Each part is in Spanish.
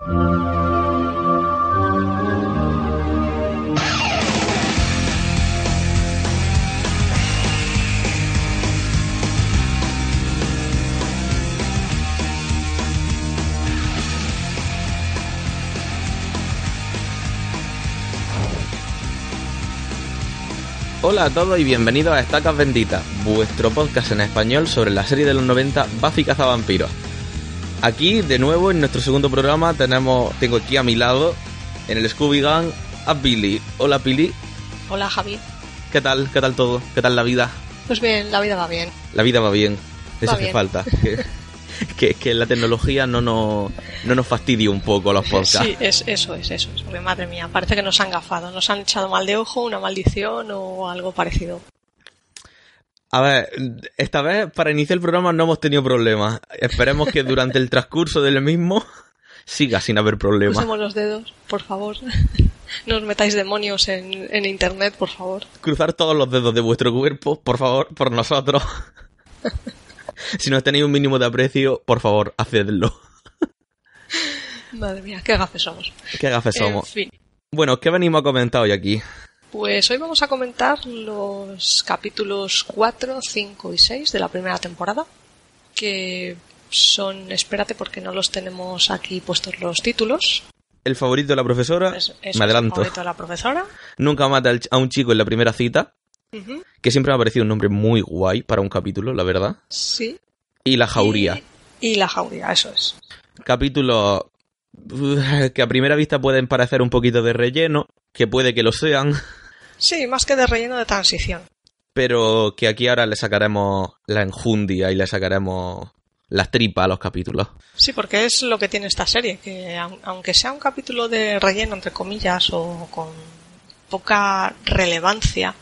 Hola a todos y bienvenidos a Estacas Benditas, vuestro podcast en español sobre la serie de los 90 Buffy Cazavampiros. Aquí, de nuevo, en nuestro segundo programa, tenemos, tengo aquí a mi lado, en el Scooby Gang, a Billy. Hola, Billy. Hola, Javi. ¿Qué tal? ¿Qué tal todo? ¿Qué tal la vida? Pues bien, la vida va bien. La vida va bien. Eso Va hace bien. falta. Que, que, que la tecnología no nos, no nos fastidie un poco los podcasts. Sí, es, eso es, eso es. Porque madre mía, parece que nos han gafado, nos han echado mal de ojo, una maldición o algo parecido. A ver, esta vez para iniciar el programa no hemos tenido problemas. Esperemos que durante el transcurso del mismo siga sin haber problemas. Usemos los dedos, por favor. No os metáis demonios en, en internet, por favor. Cruzar todos los dedos de vuestro cuerpo, por favor, por nosotros. si no tenéis un mínimo de aprecio, por favor, hacedlo. Madre mía, qué gafes somos. Qué gafes En somos. fin. Bueno, ¿qué venimos a comentar hoy aquí? Pues hoy vamos a comentar los capítulos 4, 5 y 6 de la primera temporada, que son, espérate porque no los tenemos aquí puestos los títulos. El favorito de la profesora, Es, es me el adelanto. favorito de la profesora. Nunca mata a un chico en la primera cita, que siempre me ha parecido un nombre muy guay para un capítulo, la verdad. Sí. Y la jauría. Y, y la jauría, eso es. Capítulos uh, que a primera vista pueden parecer un poquito de relleno, que puede que lo sean, Sí, más que de relleno de transición. pero que aquí ahora le sacaremos la enjundia y le sacaremos las tripas a los capítulos. Sí, porque es lo que tiene esta serie, que aun- aunque sea un capítulo de relleno, entre comillas, o con poca relevancia,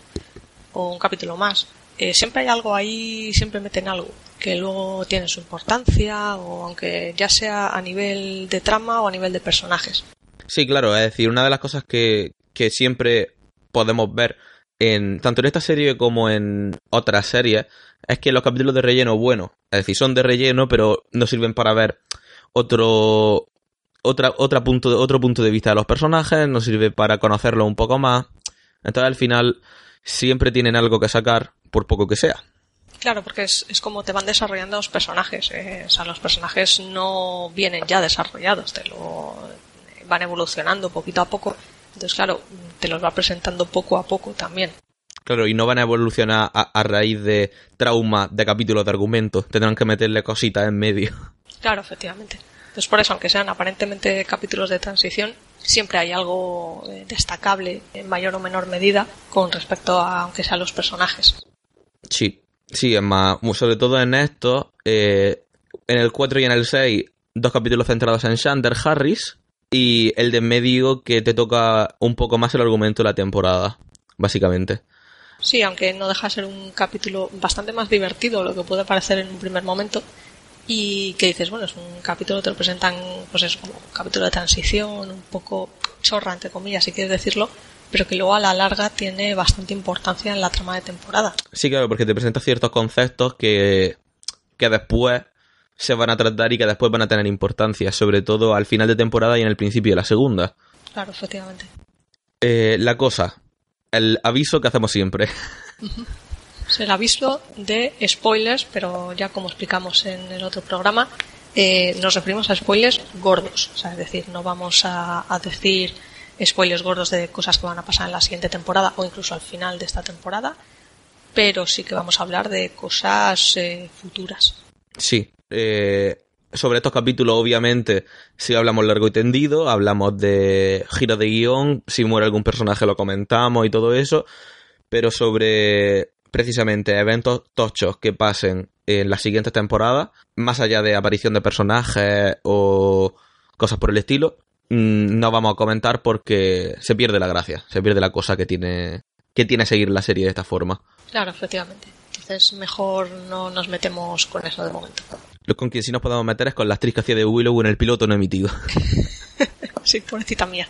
o un capítulo más, eh, siempre hay algo ahí, siempre meten algo, que luego tiene su importancia, o aunque ya sea a nivel de trama o a nivel de personajes. Sí, claro, es decir, una de las cosas que, que siempre podemos ver en tanto en esta serie como en otras series es que los capítulos de relleno, bueno, es decir, son de relleno, pero no sirven para ver otro otra, otra punto de, otro punto de vista de los personajes, no sirve para conocerlos un poco más. Entonces al final siempre tienen algo que sacar, por poco que sea. Claro, porque es, es como te van desarrollando los personajes. eh, O sea, los personajes no vienen ya desarrollados, te lo van evolucionando poquito a poco. Entonces, claro, te los va presentando poco a poco también. Claro, y no van a evolucionar a, a raíz de trauma de capítulos de argumentos. Tendrán que meterle cositas en medio. Claro, efectivamente. Entonces, por eso, aunque sean aparentemente capítulos de transición, siempre hay algo eh, destacable en mayor o menor medida con respecto a, aunque sean los personajes. Sí, sí, es más, sobre todo en esto, eh, en el 4 y en el 6, dos capítulos centrados en Shander Harris y el de en medio que te toca un poco más el argumento de la temporada, básicamente. Sí, aunque no deja de ser un capítulo bastante más divertido lo que puede parecer en un primer momento. Y que dices, bueno, es un capítulo, te lo presentan, pues es como un capítulo de transición, un poco chorra, entre comillas, si quieres decirlo, pero que luego a la larga tiene bastante importancia en la trama de temporada. Sí, claro, porque te presenta ciertos conceptos que, que después se van a tratar y que después van a tener importancia, sobre todo al final de temporada y en el principio de la segunda. Claro, efectivamente. Eh, la cosa, el aviso que hacemos siempre. Es el aviso de spoilers, pero ya como explicamos en el otro programa, eh, nos referimos a spoilers gordos. O sea, es decir, no vamos a, a decir spoilers gordos de cosas que van a pasar en la siguiente temporada o incluso al final de esta temporada, pero sí que vamos a hablar de cosas eh, futuras. Sí. Eh, sobre estos capítulos, obviamente, si hablamos largo y tendido, hablamos de giro de guion, si muere algún personaje lo comentamos y todo eso, pero sobre precisamente eventos tochos que pasen en las siguientes temporadas, más allá de aparición de personajes o cosas por el estilo, mm, no vamos a comentar porque se pierde la gracia, se pierde la cosa que tiene que tiene seguir la serie de esta forma. Claro, efectivamente. Entonces mejor no nos metemos con eso de momento. Lo con quien sí nos podemos meter es con la actriz que hacía de Willow en el piloto no emitido. Sí, pobrecita mía.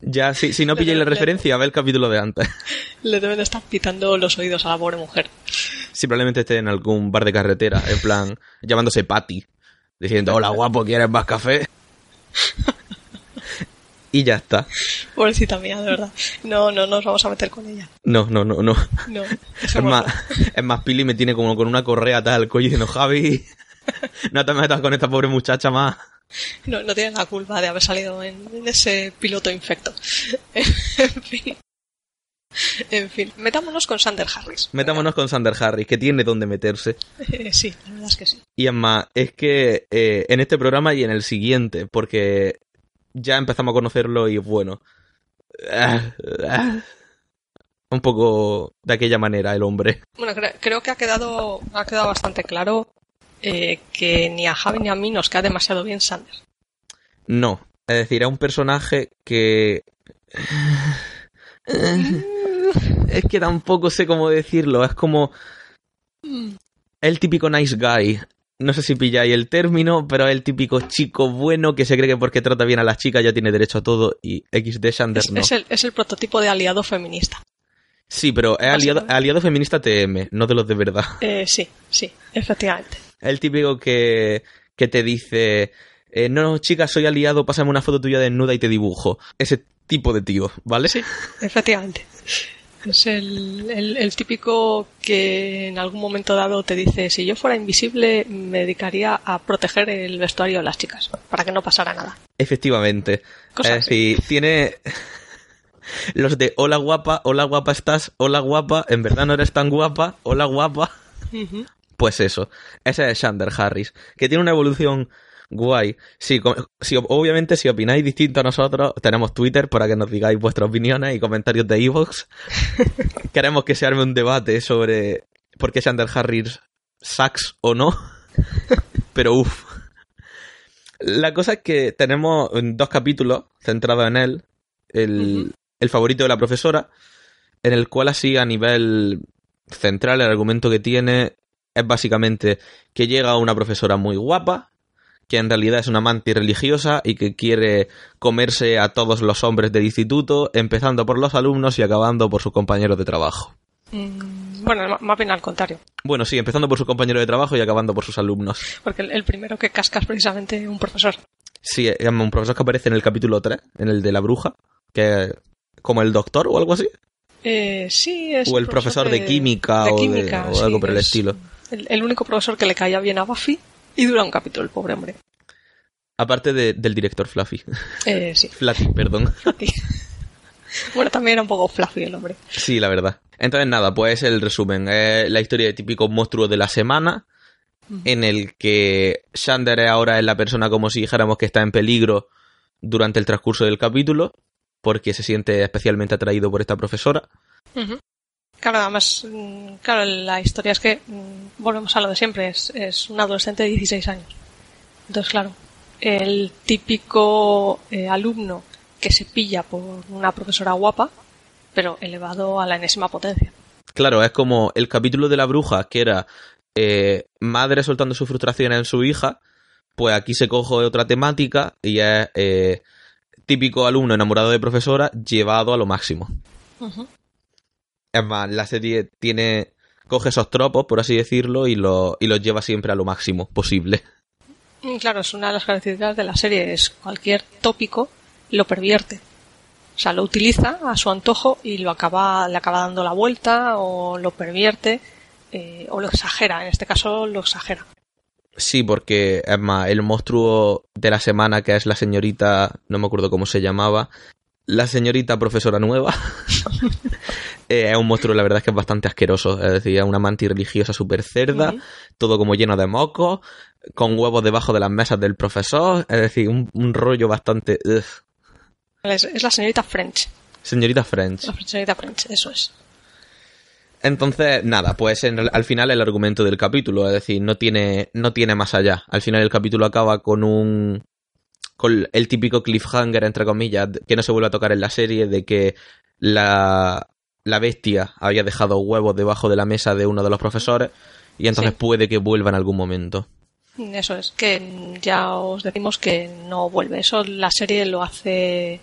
Ya, si, si no pilláis la Le- referencia, ve el capítulo de antes. Le deben de estar pitando los oídos a la pobre mujer. Si probablemente esté en algún bar de carretera, en plan, llamándose Patty, diciendo, hola guapo, ¿quieres más café? y ya está. Pobrecita mía, de verdad. No, no, no nos vamos a meter con ella. No, no, no, no. No, Es más, es más, Pili me tiene como con una correa tal al cuello diciendo, Javi, no te metas con esta pobre muchacha más. no, no tiene la culpa de haber salido en, en ese piloto infecto. en fin. En fin, metámonos con Sander Harris. Metámonos con Sander Harris, que tiene donde meterse. Eh, sí, la verdad es que sí. Y es más, es que eh, en este programa y en el siguiente, porque ya empezamos a conocerlo y bueno. Un poco de aquella manera el hombre. Bueno, cre- creo que ha quedado, ha quedado bastante claro eh, que ni a Javi ni a mí nos queda demasiado bien Sander. No. Es decir, es un personaje que. Es que tampoco sé cómo decirlo. Es como. El típico nice guy. No sé si pilláis el término, pero es el típico chico bueno que se cree que porque trata bien a las chicas ya tiene derecho a todo y XD Sanders Es, no. es el, es el prototipo de aliado feminista. Sí, pero es aliado, aliado feminista TM, no de los de verdad. Eh, sí, sí, efectivamente. El típico que, que te dice, eh, no, chica, soy aliado, pásame una foto tuya desnuda y te dibujo. Ese tipo de tío, ¿vale? Sí, efectivamente. Es el, el- el típico que en algún momento dado te dice, si yo fuera invisible me dedicaría a proteger el vestuario de las chicas, para que no pasara nada. Efectivamente. Cosas es decir, tiene los de hola guapa, hola guapa estás, hola guapa, en verdad no eres tan guapa, hola guapa. Pues eso, ese es Shander Harris, que tiene una evolución guay. Sí, com- si, obviamente si opináis distinto a nosotros, tenemos Twitter para que nos digáis vuestras opiniones y comentarios de Evox. Queremos que se arme un debate sobre por qué Shander Harris sucks o no. Pero uff. La cosa es que tenemos dos capítulos centrados en él. El, el favorito de la profesora, en el cual así a nivel central el argumento que tiene es básicamente que llega una profesora muy guapa, que en realidad es una amante religiosa y que quiere comerse a todos los hombres del instituto, empezando por los alumnos y acabando por sus compañeros de trabajo. Mm, Bueno, más bien al contrario, Bueno, sí, empezando por sus compañeros de trabajo y acabando por sus alumnos. porque el, el primero que casca es precisamente un profesor. Sí, es un profesor que aparece en el capítulo 3, en el de la bruja, que como el doctor o algo así. Eh, sí, es O el profesor de química o de- o algo por el es estilo. El, el único profesor que le caía bien a Buffy y dura un capítulo, el pobre hombre. Aparte de- del director Fluffy. Eh, sí, Flatty, perdón. Fluffy. bueno, también era un poco fluffy el hombre. Sí, la verdad. Entonces, nada, pues el resumen. Es la historia de típico monstruo de la semana, en el que Xander ahora es la persona como si dijéramos que está en peligro durante el transcurso del capítulo, porque se siente especialmente atraído por esta profesora. Ujú. Claro, además, mm, claro, la historia es que, mm, volvemos a lo de siempre, es, es un adolescente de 16 años. Entonces, claro, el típico eh, alumno que se pilla por una profesora guapa, pero elevado a la enésima potencia. Claro, es como el capítulo de la bruja, que era eh, madre soltando su frustración en su hija, pues aquí se coge otra temática y es eh, típico alumno enamorado de profesora llevado a lo máximo. Es más, la serie tiene. coge esos tropos, por así decirlo, y, lo, y los lleva siempre a lo máximo posible. Mm, Claro, es una de las características de la serie, es cualquier tópico lo pervierte. O sea, lo utiliza a su antojo y lo acaba, le acaba dando la vuelta o lo pervierte eh, o lo exagera. En este caso lo exagera. Sí, porque es más, el monstruo de la semana, que es la señorita. no me acuerdo cómo se llamaba. La señorita profesora nueva. eh, es un monstruo, la verdad es que es bastante asqueroso. Es decir, es una mantis religiosa súper cerda, todo como lleno de mocos, con huevos debajo de las mesas del profesor. Es decir, un, un rollo bastante. ugh. Es, es la señorita French. Señorita French. La señorita French, eso es. Entonces, nada, pues en- al final el argumento del capítulo, es decir, no tiene, no tiene más allá. Al final el capítulo acaba con un. Con el típico cliffhanger, entre comillas, que no se vuelve a tocar en la serie, de que la, la bestia había dejado huevos debajo de la mesa de uno de los profesores, y entonces Sí. puede que vuelva en algún momento. Eso es, que ya os decimos que no vuelve. Eso la serie lo hace,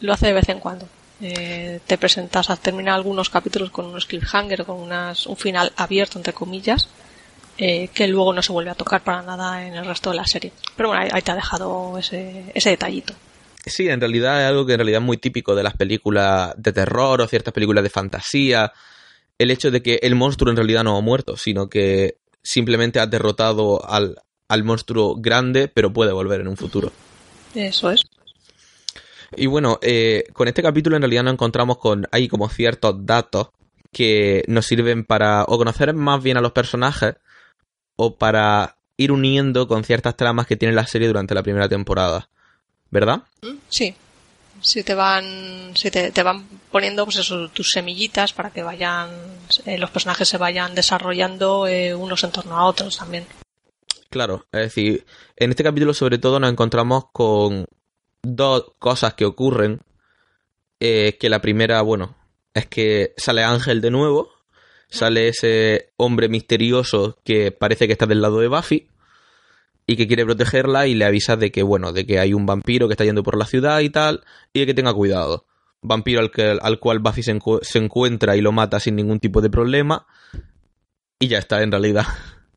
lo hace de vez en cuando. Eh, te presentas a terminar algunos capítulos con unos cliffhanger con unas, un final abierto, entre comillas, eh, que luego no se vuelve a tocar para nada en el resto de la serie. Pero bueno, ahí, te ha dejado ese, ese detallito. Sí, en realidad es algo que en realidad es muy típico de las películas de terror o ciertas películas de fantasía. El hecho de que el monstruo en realidad no ha muerto, sino que simplemente ha derrotado al, al monstruo grande, pero puede volver en un futuro. Eso es. Y bueno, eh, con este capítulo en realidad nos encontramos con hay como ciertos datos que nos sirven para o conocer más bien a los personajes o para ir uniendo con ciertas tramas que tiene la serie durante la primera temporada. ¿Verdad? Sí. Si te van, si te, van poniendo pues eso, tus semillitas para que vayan, eh, los personajes se vayan desarrollando eh, unos en torno a otros también. Claro, es decir, en este capítulo sobre todo nos encontramos con dos cosas que ocurren. Eh, que la primera, bueno, es que sale Ángel de nuevo, sale ese hombre misterioso que parece que está del lado de Buffy y que quiere protegerla y le avisa de que, bueno, de que hay un vampiro que está yendo por la ciudad y tal, y de que tenga cuidado. Vampiro al, que, al cual Buffy se, se encuentra y lo mata sin ningún tipo de problema. Y ya está, en realidad.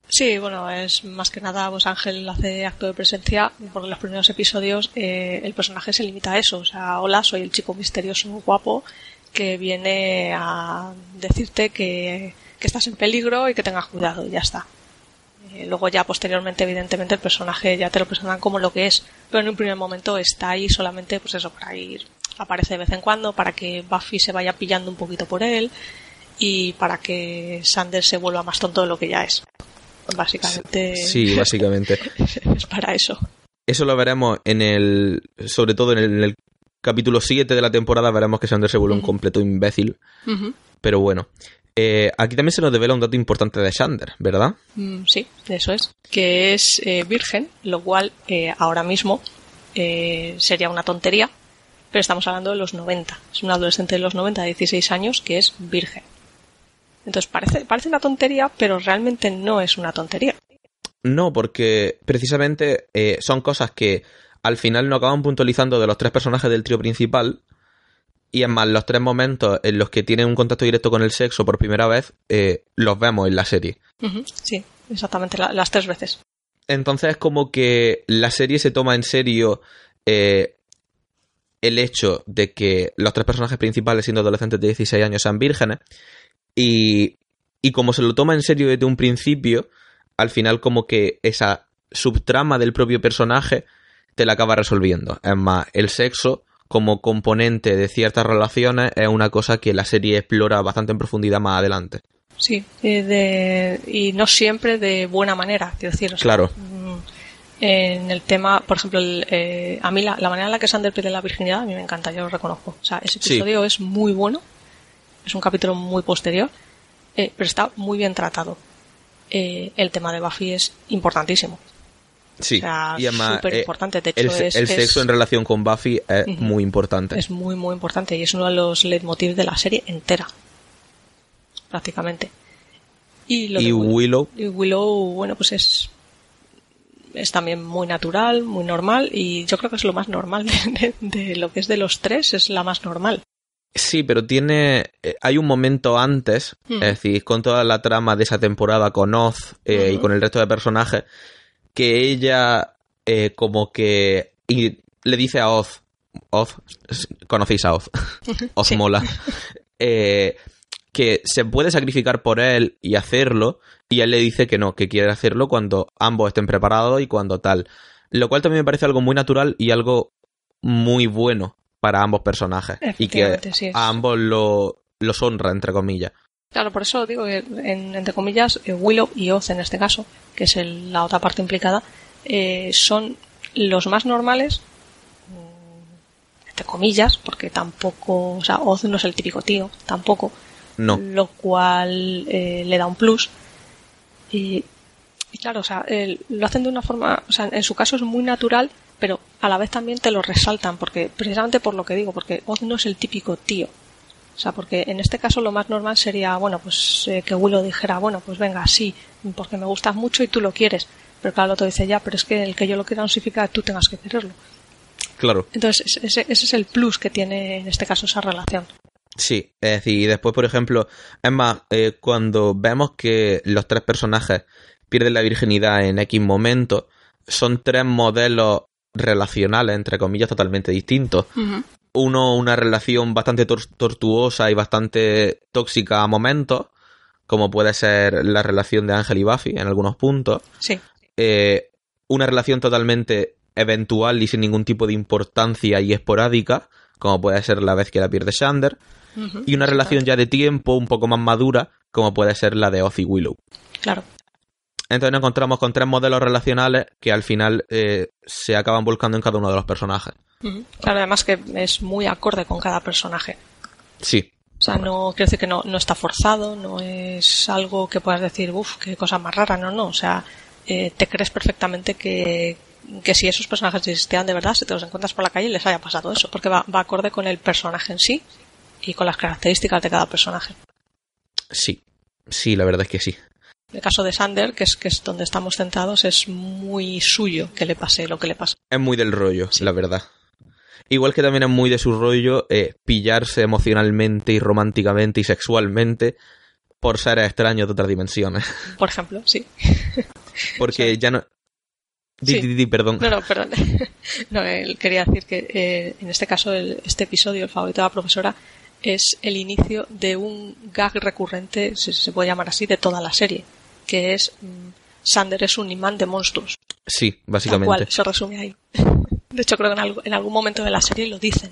Sí, bueno, es más que nada, pues Ángel hace acto de presencia, porque en los primeros episodios eh, el personaje se limita a eso, o sea, hola, soy el chico misterioso guapo que viene a decirte que, estás en peligro y que tengas cuidado y ya está. Eh, luego ya posteriormente, evidentemente, el personaje ya te lo presentan como lo que es, pero en un primer momento está ahí solamente, pues eso, para ir, aparece de vez en cuando, para que Buffy se vaya pillando un poquito por él y para que Sanders se vuelva más tonto de lo que ya es. Básicamente. Sí, básicamente. es para eso. Eso lo veremos en el. Sobre todo en el, capítulo 7 de la temporada, veremos que Sanders se vuelve un completo imbécil. Pero bueno. Eh, aquí también se nos devela un dato importante de Sander, ¿verdad? Mm, sí, eso es. Que es eh, virgen, lo cual eh, ahora mismo sería una tontería, pero estamos hablando de los 90. Es un adolescente de los 90, de 16 años, que es virgen. Entonces parece, parece una tontería, pero realmente no es una tontería. No, porque precisamente son cosas que al final no acaban puntualizando de los tres personajes del trío principal. Y es más, los tres momentos en los que tienen un contacto directo con el sexo por primera vez, eh, los vemos en la serie. Sí, exactamente, las tres veces. Entonces es como que la serie se toma en serio eh, el hecho de que los tres personajes principales, siendo adolescentes de 16 años, sean vírgenes y, y como se lo toma en serio desde un principio, al final como que esa subtrama del propio personaje te la acaba resolviendo. Es más, el sexo como componente de ciertas relaciones es una cosa que la serie explora bastante en profundidad más adelante. Sí, de, y no siempre de buena manera, quiero decir. claro. Mm, en el tema, por ejemplo, eh, a mí la, manera en la que Sander pierde la virginidad, a mí me encanta, yo lo reconozco. O sea, ese episodio es muy bueno es un capítulo muy posterior, eh, pero está muy bien tratado. Eh, el tema de Buffy es importantísimo. Sí, y además eh, importante. el, sexo en relación con Buffy es muy importante. Es muy, muy importante y es uno de los leitmotivs de la serie entera, prácticamente. Y, lo Willow. Y Willow, bueno, pues es es también muy natural, muy normal y yo creo que es lo más normal de lo que es de los tres, es la más normal. Sí, pero tiene. Eh, hay un momento antes, es decir, con toda la trama de esa temporada con Oz eh, y con el resto de personajes, que ella, eh, como que. Y le dice a Oz. Oz, conocéis a Oz. Oz mola. que se puede sacrificar por él y hacerlo, y él le dice que no, que quiere hacerlo cuando ambos estén preparados y cuando tal. Lo cual también me parece algo muy natural y algo muy bueno para ambos personajes y que a ambos lo, los honra, entre comillas. Claro, por eso digo que, entre comillas, eh, Willow y Oz en este caso, que es la otra parte implicada, eh, son los más normales, mm, entre comillas, porque tampoco, o sea, Oz no es el típico tío, tampoco. No. Lo cual eh, le da un plus. Y, y claro, o sea, lo hacen de una forma, o sea, en su caso es muy natural pero a la vez también te lo resaltan, porque precisamente por lo que digo, porque Oz no es el típico tío. O sea, porque en este caso lo más normal sería, bueno, pues eh, que Willow dijera, bueno, pues venga, sí, porque me gustas mucho y tú lo quieres. Pero claro, el otro dice, ya, pero es que el que yo lo quiera no significa que tú tengas que quererlo. Claro. Entonces, ese, es el plus que tiene en este caso esa relación. Sí, es decir, y después, por ejemplo, es más, eh, cuando vemos que los tres personajes pierden la virginidad en X momento. Son tres modelos relacionales, entre comillas, totalmente distintos. Uno, una relación bastante tortuosa y bastante tóxica a momentos, como puede ser la relación de Ángel y Buffy en algunos puntos. Sí. Eh, una relación totalmente eventual y sin ningún tipo de importancia y esporádica, como puede ser la vez que la pierde Shander. y una relación ya de tiempo un poco más madura, como puede ser la de Ozzy Willow. Claro. Entonces nos encontramos con tres modelos relacionales que al final eh, se acaban volcando en cada uno de los personajes. Claro, además que es muy acorde con cada personaje. Sí. O sea, no quiero decir que no, no está forzado, no es algo que puedas decir, uff, qué cosa más rara, no, no. O sea, eh, te crees perfectamente que, que si esos personajes existían de verdad, si te los encuentras por la calle, les haya pasado eso, porque va, va acorde con el personaje en sí y con las características de cada personaje. Sí, sí, la verdad es que sí. El caso de Sander, que es, que es donde estamos sentados, es muy suyo que le pase lo que le pasa. Es muy del rollo, la verdad. Igual que también es muy de su rollo eh, pillarse emocionalmente y románticamente y sexualmente por seres extraños de otras dimensiones. Por ejemplo, sí. Porque ya no... Di, di, di, perdón. No, no, perdón. no, él quería decir que eh, en este caso el, este episodio, el favorito de la profesora, es el inicio de un gag recurrente, si se puede llamar así, de toda la serie, que es mm, Sander es un imán de monstruos. Sí, básicamente. se resume ahí. De hecho, creo que en, en algún momento de la serie lo dicen.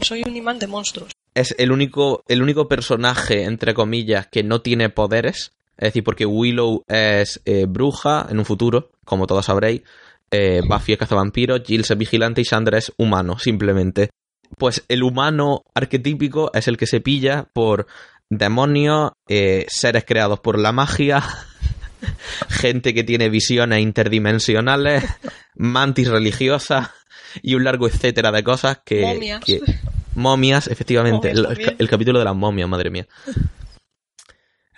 Soy un imán de monstruos. Es el único, el único personaje, entre comillas, que no tiene poderes. Es decir, porque Willow es eh, bruja en un futuro, como todos sabréis. Eh, Buffy es cazavampiro, Jill es vigilante y Sandra es humano, simplemente. Pues el humano arquetípico es el que se pilla por demonios, eh, seres creados por la magia, gente que tiene visiones interdimensionales, mantis religiosas y un largo etcétera de cosas que... Momias. momias, efectivamente. el, capítulo de las momias, madre mía.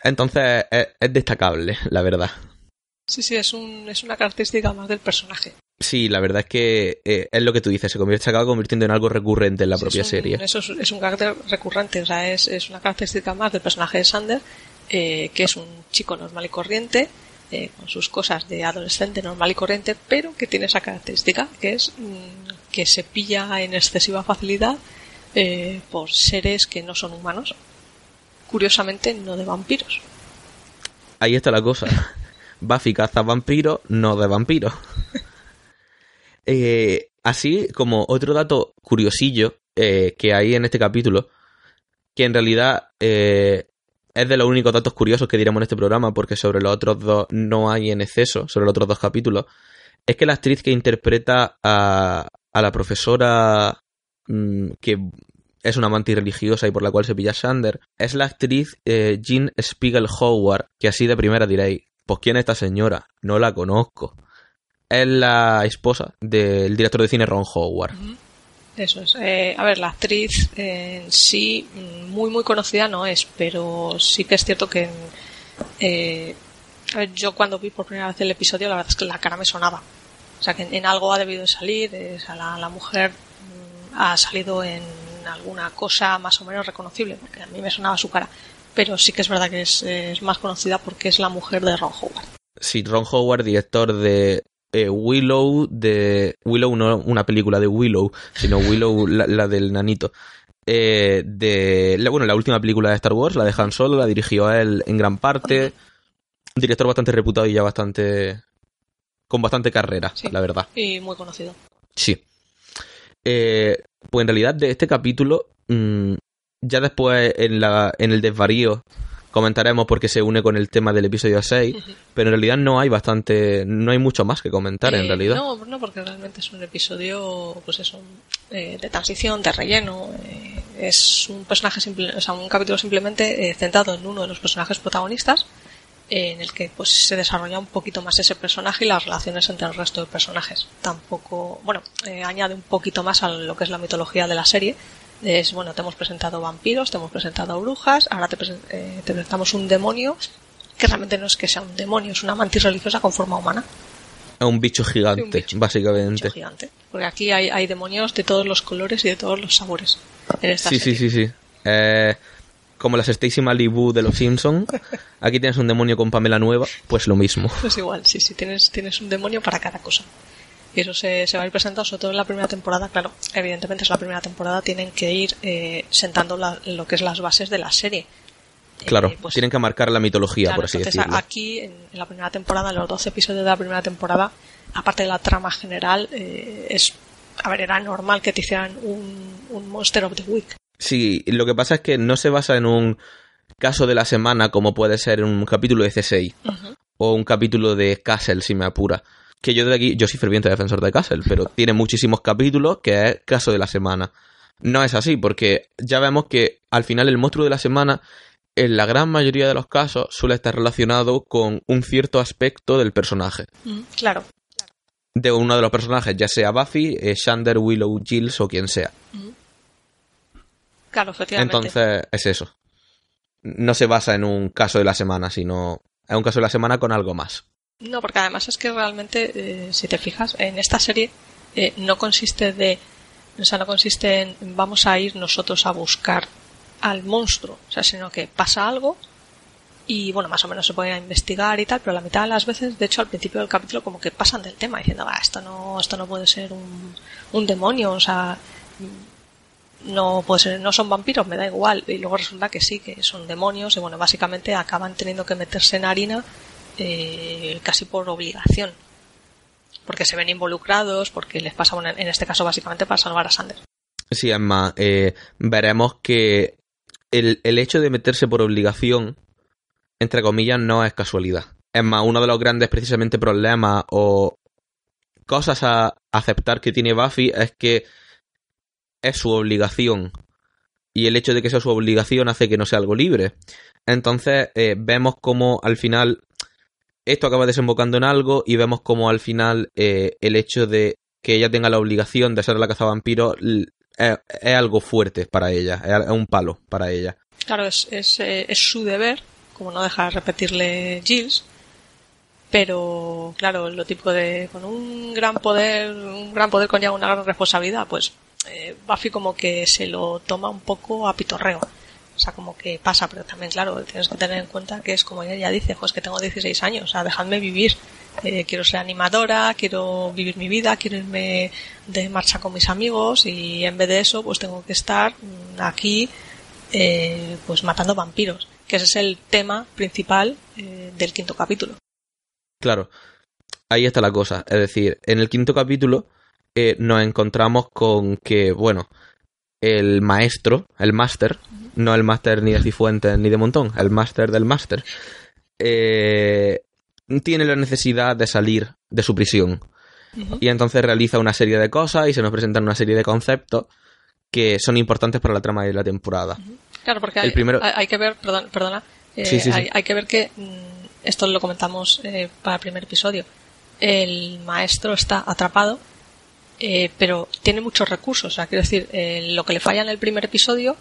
Entonces es, destacable, la verdad. Sí, sí, es, un, es una característica más del personaje. Sí, la verdad es que eh, es lo que tú dices, se, convierte, se acaba convirtiendo en algo recurrente en la propia serie. Eso es, un carácter recurrente, o sea, es, es, una característica más del personaje de Sander, eh, que es un chico normal y corriente, eh, con sus cosas de adolescente normal y corriente, pero que tiene esa característica, que es mm, que se pilla en excesiva facilidad eh, por seres que no son humanos. Curiosamente, no de vampiros. Ahí está la cosa. Buffy caza vampiros, no de vampiros. Eh, así como otro dato curiosillo que hay en este capítulo, que en realidad es de los únicos datos curiosos que diremos en este programa, porque sobre los otros dos no hay en exceso, sobre los otros dos capítulos, es que la actriz que interpreta a, a la profesora mm, que es una amante religiosa y por la cual se pilla Sander, es la actriz eh, Jean Spiegel Howard, que así de primera diréis, pues ¿quién es esta señora? No la conozco. Es la esposa del director de cine Ron Howard. Eso es. Eh, a ver, la actriz en sí mm, muy muy conocida no es, pero sí que es cierto que eh, a ver, yo cuando vi por primera vez el episodio la verdad es que la cara me sonaba. O sea que en, algo ha debido de salir, la, mujer mm, ha salido en alguna cosa más o menos reconocible, porque a mí me sonaba su cara. Pero sí que es verdad que es, es más conocida porque es la mujer de Ron Howard. Sí, Ron Howard, director de eh, Willow de Willow no una película de Willow sino Willow la, del nanito eh, de bueno la última película de Star Wars la de Han Solo la dirigió a él en gran parte. Un director bastante reputado y ya bastante con bastante carrera la verdad. Y muy conocido. Sí. Eh, pues en realidad de este capítulo mm, ya después en la en el desvarío comentaremos porque se une con el tema del episodio 6, pero en realidad no hay bastante, no hay mucho más que comentar en eh, realidad. No, no, porque realmente es un episodio, pues eso, eh, de transición, de relleno, eh, es un personaje simple, o sea, un capítulo simplemente centrado en uno de los personajes protagonistas, en el que pues se desarrolla un poquito más ese personaje y las relaciones entre el resto de personajes. Tampoco, bueno, añade un poquito más a lo que es la mitología de la serie, es, bueno, te hemos presentado vampiros, te hemos presentado brujas, ahora te, eh, presentamos un demonio, que realmente no es que sea un demonio, es una mantis religiosa con forma humana. Un bicho gigante, básicamente. Un bicho gigante. Porque aquí hay, demonios de todos los colores y de todos los sabores. En esta sí, sí, sí, sí, eh, como las Stacy Malibu de los Simpsons. Aquí tienes un demonio con Pamela nueva, pues lo mismo. Pues igual, sí, sí, tienes, tienes un demonio para cada cosa. Y eso se, se va a ir presentando sobre todo en la primera temporada. Claro, evidentemente es la primera temporada, tienen que ir eh, sentando la- lo que es las bases de la serie. Claro, Eh, pues, tienen que marcar la mitología, Claro, por así entonces, decirlo. Aquí, en, en la primera temporada, en los 12 episodios de la primera temporada, aparte de la trama general, eh, es. A ver, era normal que te hicieran un, un Monster of the Week. Sí, lo que pasa es que no se basa en un caso de la semana como puede ser un capítulo de C6 o un capítulo de Castle, si me apura. Que yo de aquí, yo soy ferviente defensor de Castle, pero tiene muchísimos capítulos que es caso de la semana. No es así, porque ya vemos que al final el monstruo de la semana, en la gran mayoría de los casos, suele estar relacionado con un cierto aspecto del personaje. Mm, Claro. De uno de los personajes, ya sea Buffy, eh, Xander, Willow, Giles o quien sea. Claro, efectivamente. Entonces, es eso. No se basa en un caso de la semana, sino es un caso de la semana con algo más. No, porque además es que realmente, eh, si te fijas, en esta serie eh, no consiste de. O sea, no consiste en vamos a ir nosotros a buscar al monstruo. O sea, sino que pasa algo y, bueno, más o menos se pueden investigar y tal, pero la mitad de las veces, de hecho, al principio del capítulo, como que pasan del tema diciendo, va, esto no, esto no puede ser un, un demonio, o sea. No puede ser, no son vampiros, me da igual. Y luego resulta que sí, que son demonios, y bueno, básicamente acaban teniendo que meterse en harina eh, casi por obligación. Porque se ven involucrados, porque les pasa, en este caso básicamente para salvar a Sander. Sí, es más, eh, veremos que el, el hecho de meterse por obligación, entre comillas, no es casualidad. Es más, uno de los grandes precisamente problemas o cosas a aceptar que tiene Buffy es que es su obligación. Y el hecho de que sea su obligación hace que no sea algo libre. Entonces, eh, vemos como al final esto acaba desembocando en algo y vemos como al final eh, el hecho de que ella tenga la obligación de ser la cazavampiros es, es algo fuerte para ella, es, un palo para ella. Claro, es, es, eh, es su deber, como no deja de repetirle Giles, pero claro, lo típico de con un gran poder, un gran poder conlleva una gran responsabilidad, pues eh, Buffy como que se lo toma un poco a pitorreo. O sea, como que pasa, pero también, claro, tienes que tener en cuenta que es como ella ya dice, pues que tengo 16 años, o sea, dejadme vivir. Eh, quiero ser animadora, quiero vivir mi vida, quiero irme de marcha con mis amigos y en vez de eso, pues tengo que estar aquí, eh, pues matando vampiros, que ese es el tema principal eh, del quinto capítulo. Claro, ahí está la cosa. Es decir, en el quinto capítulo eh, nos encontramos con que, bueno, el maestro, el máster, no el máster ni de Cifuentes ni de Montón, el máster del máster, eh, tiene la necesidad de salir de su prisión. Y entonces realiza una serie de cosas y se nos presentan una serie de conceptos que son importantes para la trama de la temporada. Claro, porque El hay, primero- hay- que ver, perdón, perdona, eh, Sí, sí, sí. Hay, hay que ver que mm, esto lo comentamos eh, para el primer episodio. El maestro está atrapado, eh, pero tiene muchos recursos. O sea, quiero decir, eh, lo que le falla en el primer episodio,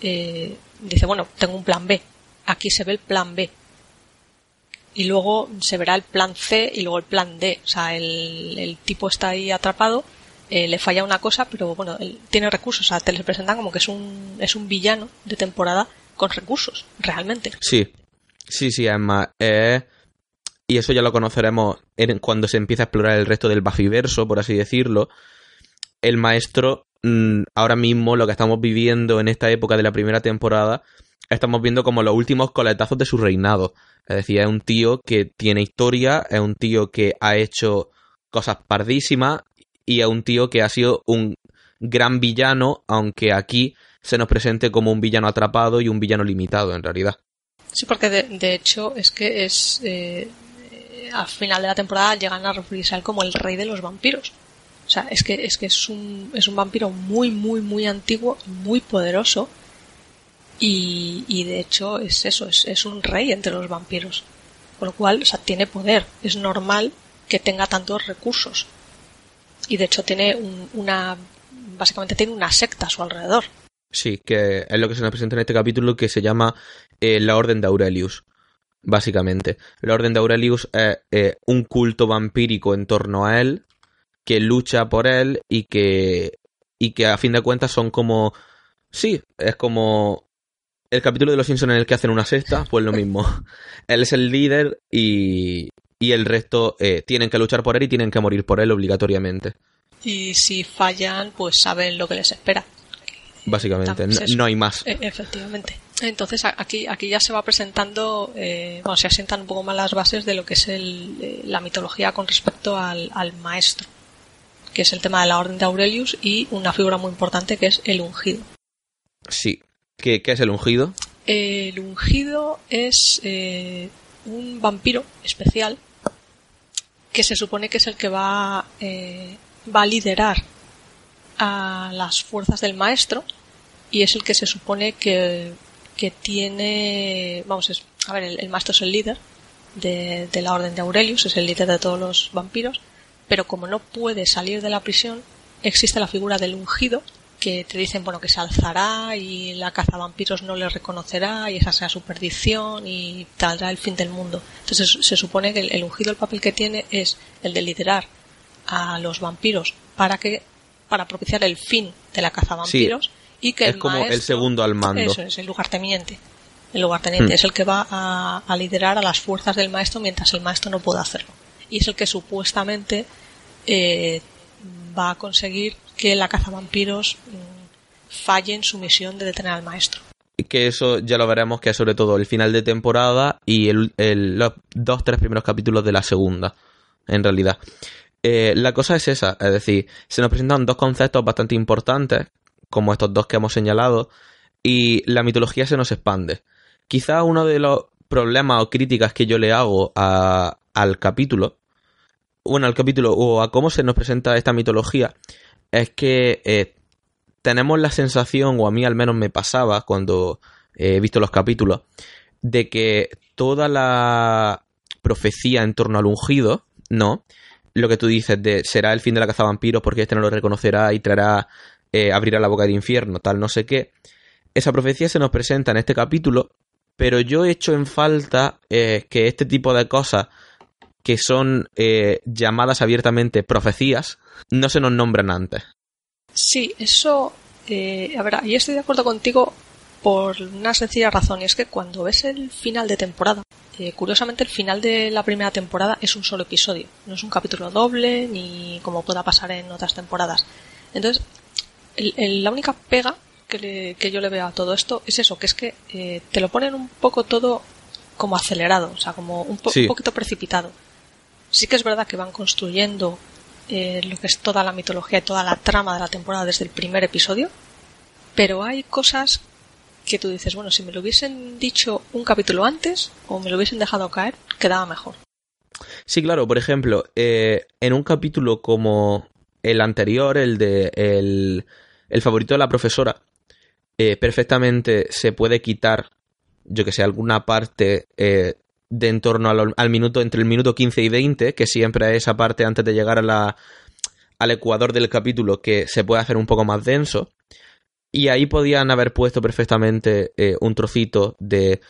eh, dice, bueno, tengo un plan B. Aquí se ve el plan B. Y luego se verá el plan C y luego el plan D. O sea, el, el tipo está ahí atrapado, eh, le falla una cosa, pero bueno, él tiene recursos. O sea, te les presentan como que es un, es un villano de temporada con recursos, realmente. Sí, sí, sí, es más. eh, y eso ya lo conoceremos cuando se empieza a explorar el resto del Buffyverso, por así decirlo. El maestro, mm, ahora mismo, lo que estamos viviendo en esta época de la primera temporada, estamos viendo como los últimos coletazos de su reinado. Es decir, es un tío que tiene historia, es un tío que ha hecho cosas pardísimas y es un tío que ha sido un gran villano, aunque aquí se nos presente como un villano atrapado y un villano limitado, en realidad. Sí, porque de, hecho es que es eh, al final de la temporada llegan a referirse a él como el rey de los vampiros. O sea, es que es que es un es un vampiro muy muy muy antiguo, muy poderoso y, y de hecho es eso, es, es un rey entre los vampiros. Con lo cual, o sea, tiene poder. Es normal que tenga tantos recursos. Y de hecho tiene un- una básicamente tiene una secta a su alrededor. Sí, que es lo que se nos presenta en este capítulo que se llama eh, la Orden de Aurelius, básicamente. La Orden de Aurelius es eh, un culto vampírico en torno a él, que lucha por él y que, y que a fin de cuentas son como... Sí, es como el capítulo de los Simpsons en el que hacen una sexta, pues lo mismo. él es el líder y, y el resto eh, tienen que luchar por él y tienen que morir por él obligatoriamente. Y si fallan, pues saben lo que les espera. Básicamente, no, no, hay más. E, efectivamente. Entonces aquí, aquí ya se va presentando, eh, bueno, se asientan un poco más las bases de lo que es el, eh, la mitología con respecto al, al, maestro, que es el tema de la Orden de Aurelius y una figura muy importante que es el ungido. Sí. ¿Qué, qué es el ungido? El ungido es eh, un vampiro especial que se supone que es el que va, eh, va a liderar a las fuerzas del maestro y es el que se supone que que tiene, vamos, es, a ver, el, maestro es el líder de, de, la orden de Aurelius, es el líder de todos los vampiros, pero como no puede salir de la prisión, existe la figura del ungido, que te dicen, bueno, que se alzará y la caza vampiros no le reconocerá y esa sea su perdición y taldrá el fin del mundo. Entonces se supone que el, ungido, el papel que tiene es el de liderar a los vampiros para que, para propiciar el fin de la caza vampiros es como el segundo al mando. Eso es, el lugarteniente. El lugarteniente hmm. es el que va a, liderar a las fuerzas del maestro mientras el maestro no pueda hacerlo. Y es el que supuestamente eh, va a conseguir que la cazavampiros mm, falle en su misión de detener al maestro. Y que eso ya lo veremos que es sobre todo el final de temporada y el, los dos, tres primeros capítulos de la segunda, en realidad. Eh, la cosa es esa, es decir, se nos presentan dos conceptos bastante importantes como estos dos que hemos señalado, y la mitología se nos expande. Quizá uno de los problemas o críticas que yo le hago al capítulo, bueno, al capítulo o a cómo se nos presenta esta mitología, es que eh, tenemos la sensación, o a mí al menos me pasaba cuando he visto los capítulos, de que toda la profecía en torno al ungido, ¿no? Lo que tú dices de será el fin de la caza vampiros porque este no lo reconocerá y traerá eh, abrirá la boca del infierno, tal no sé qué. Esa profecía se nos presenta en este capítulo, pero yo he hecho en falta eh, que este tipo de cosas que son eh, llamadas abiertamente profecías no se nos nombran antes. Sí, eso, a ver, y estoy de acuerdo contigo por una sencilla razón, y es que cuando ves el final de temporada, curiosamente el final de la primera temporada es un solo episodio, no es un capítulo doble ni como pueda pasar en otras temporadas. Entonces, la única pega que, yo le veo a todo esto es eso, que es que eh, te lo ponen un poco todo como acelerado, o sea, como un, poquito precipitado. Sí que es verdad que van construyendo eh, lo que es toda la mitología y toda la trama de la temporada desde el primer episodio, pero hay cosas que tú dices, bueno, si me lo hubiesen dicho un capítulo antes o me lo hubiesen dejado caer, quedaba mejor. Sí, claro, por ejemplo, eh, en un capítulo como el anterior, el de el, el favorito de la profesora, eh, perfectamente se puede quitar, yo que sé, alguna parte eh, de en torno al, minuto, entre el minuto 15 y 20, que siempre es esa parte antes de llegar a la, al ecuador del capítulo que se puede hacer un poco más denso. Y ahí podían haber puesto perfectamente eh, un trocito de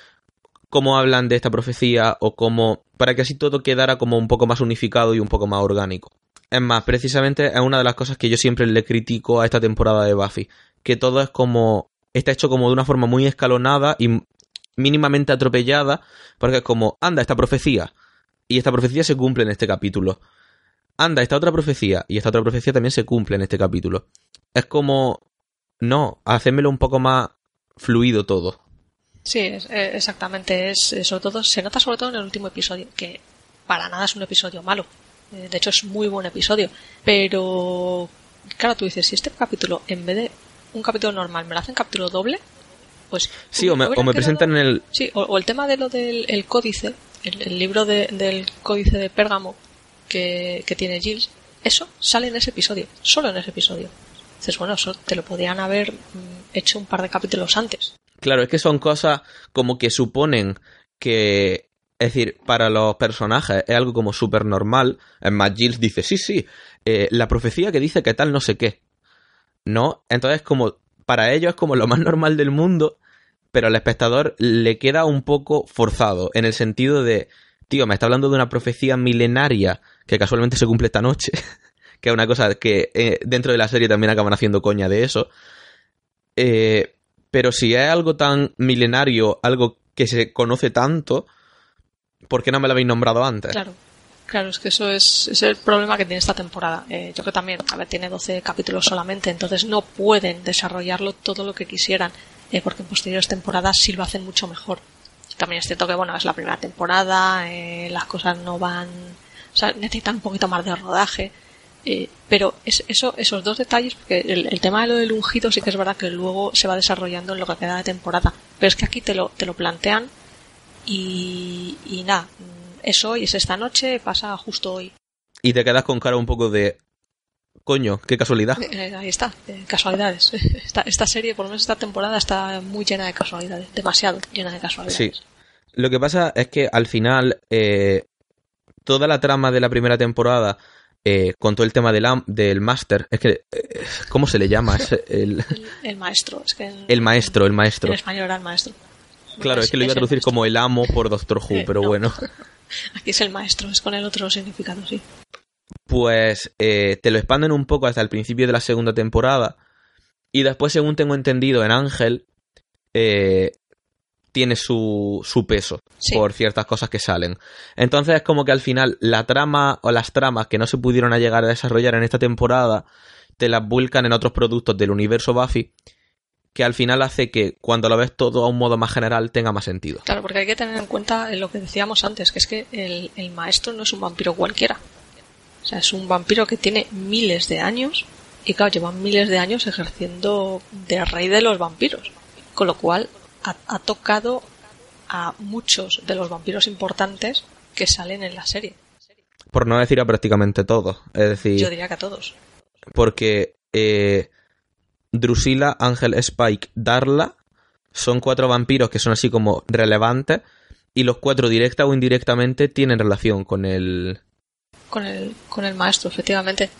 cómo hablan de esta profecía o cómo. para que así todo quedara como un poco más unificado y un poco más orgánico. Es más, precisamente es una de las cosas que yo siempre le critico a esta temporada de Buffy. Que todo es como. está hecho como de una forma muy escalonada y mínimamente atropellada. Porque es como, anda, esta profecía. Y esta profecía se cumple en este capítulo. Anda, esta otra profecía. Y esta otra profecía también se cumple en este capítulo. Es como. No, hacérmelo un poco más fluido todo. Sí, eh, exactamente. Es, sobre todo, se nota sobre todo en el último episodio, que para nada es un episodio malo. Eh, de hecho, es muy buen episodio. Pero, claro, tú dices, si este capítulo, en vez de un capítulo normal, me lo hacen capítulo doble, pues. Sí, o me, presentan en el. Sí, o, el tema de lo del códice, el, libro del códice de Pérgamo que, tiene Giles, eso sale en ese episodio, solo en ese episodio. Dices, bueno, eso te lo podían haber mm, hecho un par de capítulos antes. Claro, es que son cosas como que suponen que es decir, para los personajes es algo como súper normal. Es más, Giles dice, sí, sí, eh, la profecía que dice que tal no sé qué. ¿No? Entonces, como, para ellos es como lo más normal del mundo, pero al espectador le queda un poco forzado, en el sentido de, tío, me está hablando de una profecía milenaria que casualmente se cumple esta noche, que es una cosa que eh, dentro de la serie también acaban haciendo coña de eso. Eh, Pero si es algo tan milenario, algo que se conoce tanto, ¿por qué no me lo habéis nombrado antes? Claro. Claro, es que eso es, es el problema que tiene esta temporada. Eh, yo creo también, a ver, tiene 12 capítulos solamente, entonces no pueden desarrollarlo todo lo que quisieran, eh, porque en posteriores temporadas sí lo hacen mucho mejor. También es cierto que, bueno, es la primera temporada, eh, las cosas no van, o sea, necesitan un poquito más de rodaje, eh, pero es, eso, esos dos detalles, porque el, el, tema de lo del ungido sí que es verdad que luego se va desarrollando en lo que queda de temporada, pero es que aquí te lo, te lo plantean y, y nada, es hoy, es esta noche, pasa justo hoy. Y te quedas con cara un poco de... Coño, qué casualidad. Eh, ahí está, eh, casualidades. Esta, esta, serie, por lo menos esta temporada, está muy llena de casualidades, demasiado llena de casualidades. Sí. Lo que pasa es que al final, eh, toda la trama de la primera temporada, eh, con todo el tema del, del máster, es que, eh, ¿cómo se le llama? Es el... el, el, maestro. Es que en, el maestro, el maestro. En español era el maestro. Claro, es, es que lo iba a traducir como el amo por Doctor Who, pero no. bueno. Aquí es el maestro, es con el otro significado, sí. Pues eh, te lo expanden un poco hasta el principio de la segunda temporada. Y después, según tengo entendido, en Ángel eh, tiene su, su peso Sí. por ciertas cosas que salen. Entonces es como que al final la trama o las tramas que no se pudieron a llegar a desarrollar en esta temporada te las vuelcan en otros productos del universo Buffy que al final hace que cuando lo ves todo a un modo más general tenga más sentido. Claro, porque hay que tener en cuenta lo que decíamos antes, que es que el, el maestro no es un vampiro cualquiera. O sea, es un vampiro que tiene miles de años y claro, lleva miles de años ejerciendo de rey de los vampiros. Con lo cual ha, ha tocado a muchos de los vampiros importantes que salen en la serie. Por no decir a prácticamente todos. Es decir, Yo diría que a todos. porque eh, Drusila, Ángel, Spike, Darla son cuatro vampiros que son así como relevantes y los cuatro directa o indirectamente tienen relación con el... Con el, con el maestro, efectivamente.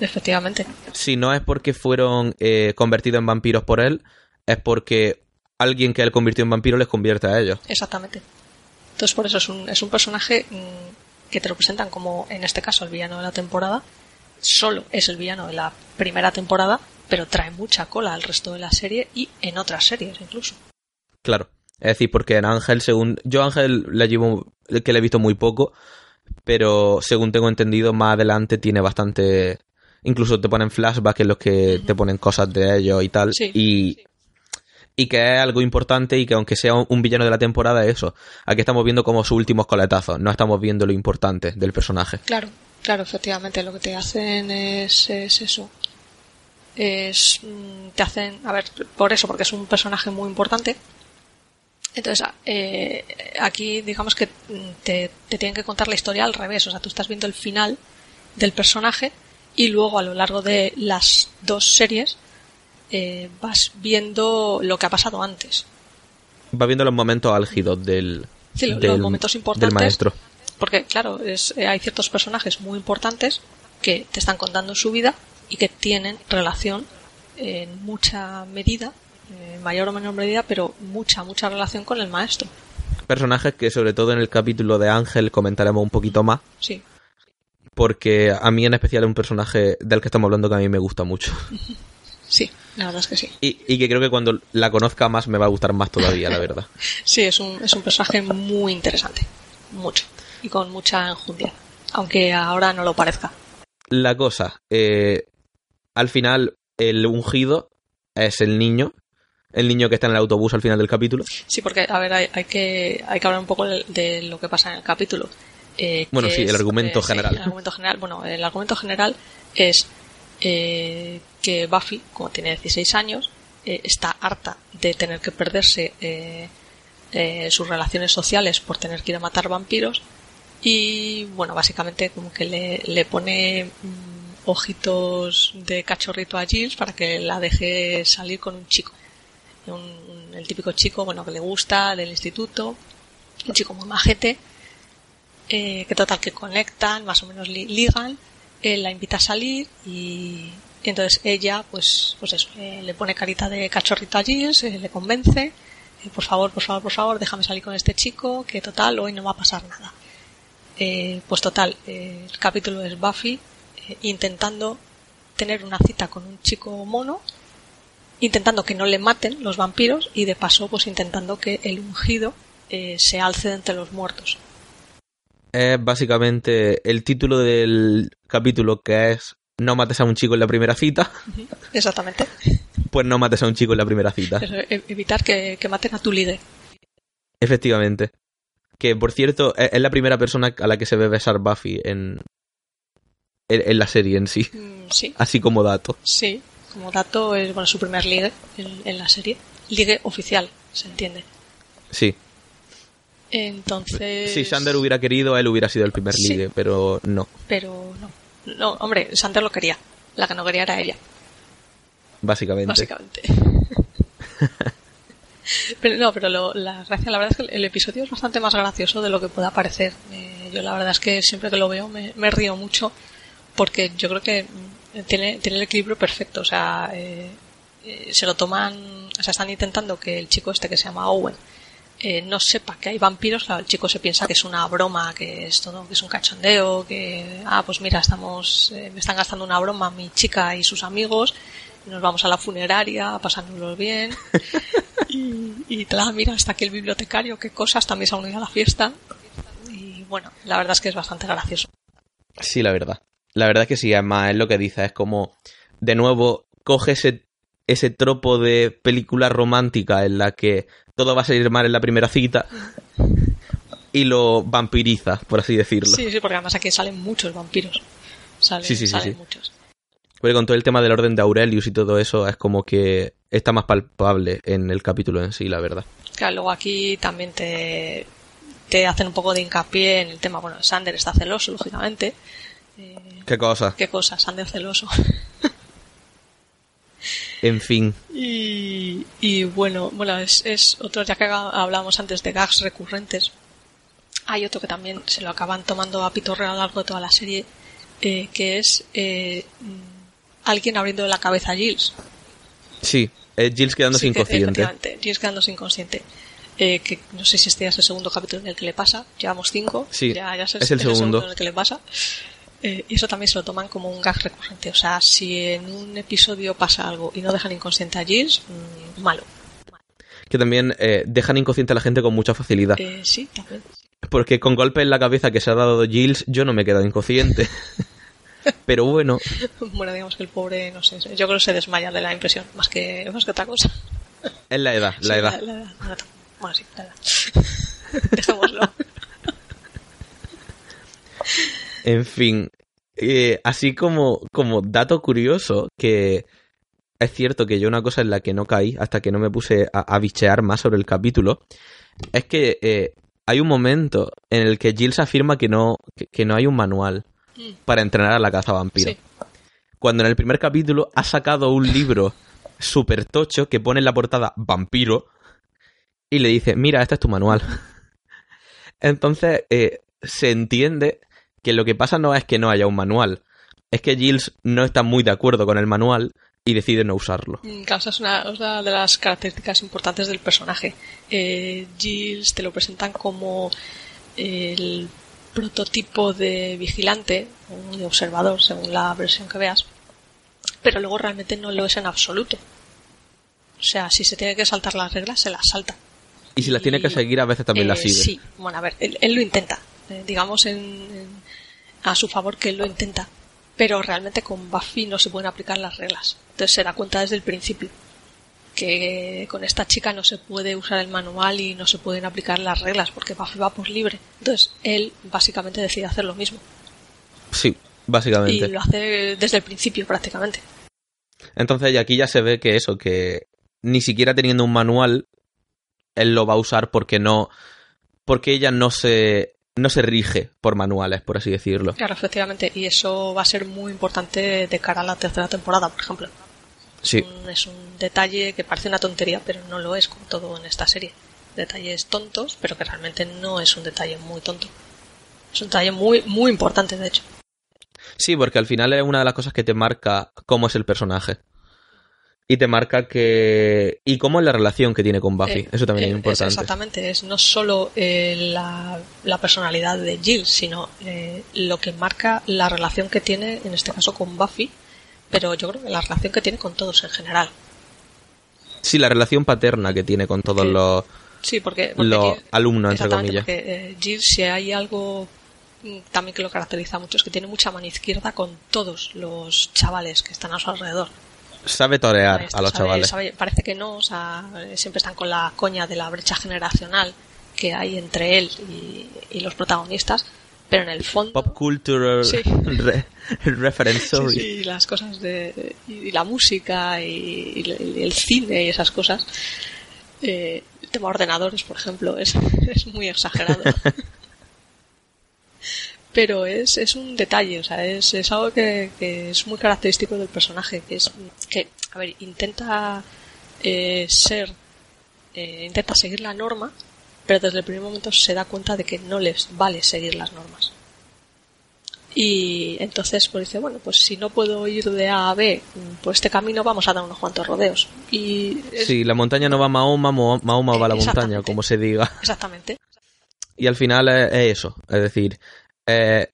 Efectivamente. Si no es porque fueron eh, convertidos en vampiros por él, es porque alguien que él convirtió en vampiro les convierte a ellos. Exactamente. Entonces por eso es un, es un personaje mmm, que te lo presentan como, en este caso, el villano de la temporada. Solo es el villano de la primera temporada, pero trae mucha cola al resto de la serie y en otras series incluso. Claro. Es decir, porque en Ángel, según... Yo Ángel le llevo... que le he visto muy poco, pero según tengo entendido, más adelante tiene bastante... Incluso te ponen flashbacks en los que uh -huh. te ponen cosas de ellos y tal. Sí, y, sí. y que es algo importante y que aunque sea un villano de la temporada, eso. Aquí estamos viendo como sus últimos coletazos, no estamos viendo lo importante del personaje. Claro, claro, efectivamente. Lo que te hacen es, es eso. Es, mm, te hacen, a ver, por eso, porque es un personaje muy importante. Entonces, eh, aquí digamos que te, te tienen que contar la historia al revés. O sea, tú estás viendo el final del personaje y luego a lo largo de las dos series eh, vas viendo lo que ha pasado antes. Va viendo los momentos álgidos del, sí, del, los momentos importantes, del maestro. Porque, claro, es, eh, hay ciertos personajes muy importantes que te están contando su vida y que tienen relación en mucha medida, en mayor o menor medida, pero mucha, mucha relación con el maestro. Personajes que, sobre todo en el capítulo de Ángel, comentaremos un poquito más. Sí porque a mí en especial es un personaje del que estamos hablando que a mí me gusta mucho. Sí, la verdad es que sí. Y, y, que creo que cuando la conozca más me va a gustar más todavía, la verdad. sí, es un, es un personaje muy interesante, mucho, y con mucha enjundia, aunque ahora no lo parezca. La cosa, eh, al final el ungido es el niño, el niño que está en el autobús al final del capítulo. Sí, porque, a ver, hay, hay que, hay que hablar un poco de, de lo que pasa en el capítulo. Eh, bueno, sí, es, el argumento eh, general. Sí, el argumento general. Bueno, el argumento general es eh, que Buffy, como tiene 16 años, eh, está harta de tener que perderse eh, sus relaciones sociales por tener que ir a matar vampiros y, bueno, básicamente como que le, le pone mmm, ojitos de cachorrito a Giles para que la deje salir con un chico. Un, el típico chico, bueno, que le gusta del instituto, un chico muy majete eh, que total que conectan, más o menos li ligan, él la invita a salir y, entonces ella, pues, pues eso, eh, le pone carita de cachorrito a Giles, eh, le convence, por favor, por favor, por favor, déjame salir con este chico, que total, hoy no va a pasar nada. Eh, pues total, el capítulo es Buffy intentando tener una cita con un chico mono intentando que no le maten los vampiros y de paso pues intentando que el ungido eh, se alce de entre los muertos. Es básicamente el título del capítulo que es no mates a un chico en la primera cita. Exactamente. Pues no mates a un chico en la primera cita. E-, evitar que, que maten a tu líder. Efectivamente. Que por cierto, e-, es la primera persona a la que se ve besar Buffy en, en, la serie en sí. Mm, sí. Así como dato. Sí, como dato es bueno, su primer ligue en, la serie. Ligue oficial, se entiende. Sí. Entonces. Si Sander hubiera querido, él hubiera sido el primer ligue, pero no. Pero no. No, hombre, Sander lo quería. La que no quería era ella. Básicamente. Básicamente. pero no, pero la gracia, la verdad es que el episodio es bastante más gracioso de lo que pueda parecer. Eh, yo la verdad es que siempre que lo veo me, me río mucho porque yo creo que tiene, tiene el equilibrio perfecto. O sea, eh, eh, se lo toman, o sea, están intentando que el chico este que se llama Owen eh, no sepa que hay vampiros. Claro, el chico se piensa que es una broma, que es todo, que es un cachondeo, que, ah, pues mira, estamos, me están gastando una broma mi chica y sus amigos. nos vamos a la funeraria, pasándonos bien. y, y mira, hasta aquí el bibliotecario, qué cosas, también se ha unido a la fiesta. Y bueno, la verdad es que es bastante gracioso. Sí, la verdad. La verdad es que sí, además es lo que dice, es como, de nuevo, coge ese, ese tropo de película romántica en la que todo va a salir mal en la primera cita y lo vampiriza, por así decirlo. Sí, sí, porque además aquí salen muchos vampiros. Salen, sí, sí, sí, muchos. Porque con todo el tema del orden de Aurelius y todo eso, es como que está más palpable en el capítulo en sí, la verdad. Claro, luego aquí también te, te hacen un poco de hincapié en el tema, bueno, Sander está celoso, lógicamente, ¿Qué cosa? ¿Qué cosa? Sander celoso. en fin. Y, bueno, bueno es, otro, ya que hablábamos antes de gags recurrentes, hay otro que también se lo acaban tomando a pitorre a lo largo de toda la serie, eh, que es eh, alguien abriendo la cabeza a Giles. Sí, eh, Giles quedándose inconsciente. Giles quedándose inconsciente. que no sé si este es el segundo capítulo en el que le pasa, llevamos cinco, sí, ya, es, el, segundo en el que le pasa. Eh, y eso también se lo toman como un gag recurrente. O sea, si en un episodio pasa algo y no dejan inconsciente a Giles, mm, malo. Que también eh, dejan inconsciente a la gente con mucha facilidad. Eh, sí, también. Porque con golpe en la cabeza que se ha dado Giles, yo no me he quedado inconsciente. Pero bueno. bueno, digamos que el pobre, no sé, yo creo que se desmaya de la impresión, más que, más que otra cosa. Es la edad, la edad. Bueno, sí, la edad. Dejémoslo. En fin, eh, así como, como dato curioso, que es cierto que yo una cosa en la que no caí hasta que no me puse a, bichear más sobre el capítulo, es que eh, hay un momento en el que Giles afirma que no, que, no hay un manual mm. para entrenar a la caza vampiro. Cuando en el primer capítulo ha sacado un libro súper tocho que pone en la portada vampiro y le dice, mira, este es tu manual. Entonces, eh, se entiende que lo que pasa no es que no haya un manual, es que Giles no está muy de acuerdo con el manual y decide no usarlo. Mm, esa es una, de las características importantes del personaje. Eh, Giles te lo presentan como el prototipo de vigilante o de observador, según la versión que veas, pero luego realmente no lo es en absoluto. O sea, si se tiene que saltar las reglas, se las salta. Y si las tiene que seguir, a veces también las eh, sigue. Sí, bueno, a ver, él, lo intenta. Eh, digamos, en, a su favor que él lo intenta. Pero realmente con Buffy no se pueden aplicar las reglas. Entonces se da cuenta desde el principio que con esta chica no se puede usar el manual y no se pueden aplicar las reglas porque Buffy va por libre. Entonces él básicamente decide hacer lo mismo. Sí, básicamente. Y lo hace desde el principio prácticamente. Entonces aquí ya se ve que eso, que ni siquiera teniendo un manual, él lo va a usar porque no, porque ella no se no se rige por manuales, por así decirlo. Claro, efectivamente, y eso va a ser muy importante de cara a la tercera temporada, por ejemplo. Sí. Es un, detalle que parece una tontería, pero no lo es, como todo en esta serie. Detalles tontos, pero que realmente no es un detalle muy tonto. Es un detalle muy, muy importante, de hecho. Sí, porque al final es una de las cosas que te marca cómo es el personaje y te marca que y cómo es la relación que tiene con Buffy eh, eso también es eh, importante exactamente es no solo eh, la, la, personalidad de Jill sino lo que marca la relación que tiene en este caso con Buffy pero yo creo que la relación que tiene con todos en general Sí, la relación paterna que tiene con todos los, Sí, porque... porque los Jill- alumnos, entre comillas. Porque Jill, si hay algo mm, también que lo caracteriza mucho, es que tiene mucha mano izquierda con todos los chavales que están a su alrededor. Sabe torear a los sabe- chavales. sabe- parece que no, o sea, eh, siempre están con la coña de la brecha generacional que hay entre él y, y los protagonistas, pero en el fondo... Pop culture Sí. re- reference, Sí, sí, y las cosas de. y la música y, y el- y el cine y esas cosas. Eh, el tema ordenadores, por ejemplo, es, es muy exagerado. Pero es, es un detalle, o sea, es, es algo que, que es muy característico del personaje, que es que, a ver, intenta eh, ser, eh, intenta seguir la norma, pero desde el primer momento se da cuenta de que no les vale seguir las normas. Y entonces pues dice, bueno, pues si no puedo ir de A a B por este camino, vamos a dar unos cuantos rodeos. Y es- Sí, la montaña no va a Mahoma, Mahoma va a la montaña, como se diga. exactamente. Y al final es, es eso, es decir, eh,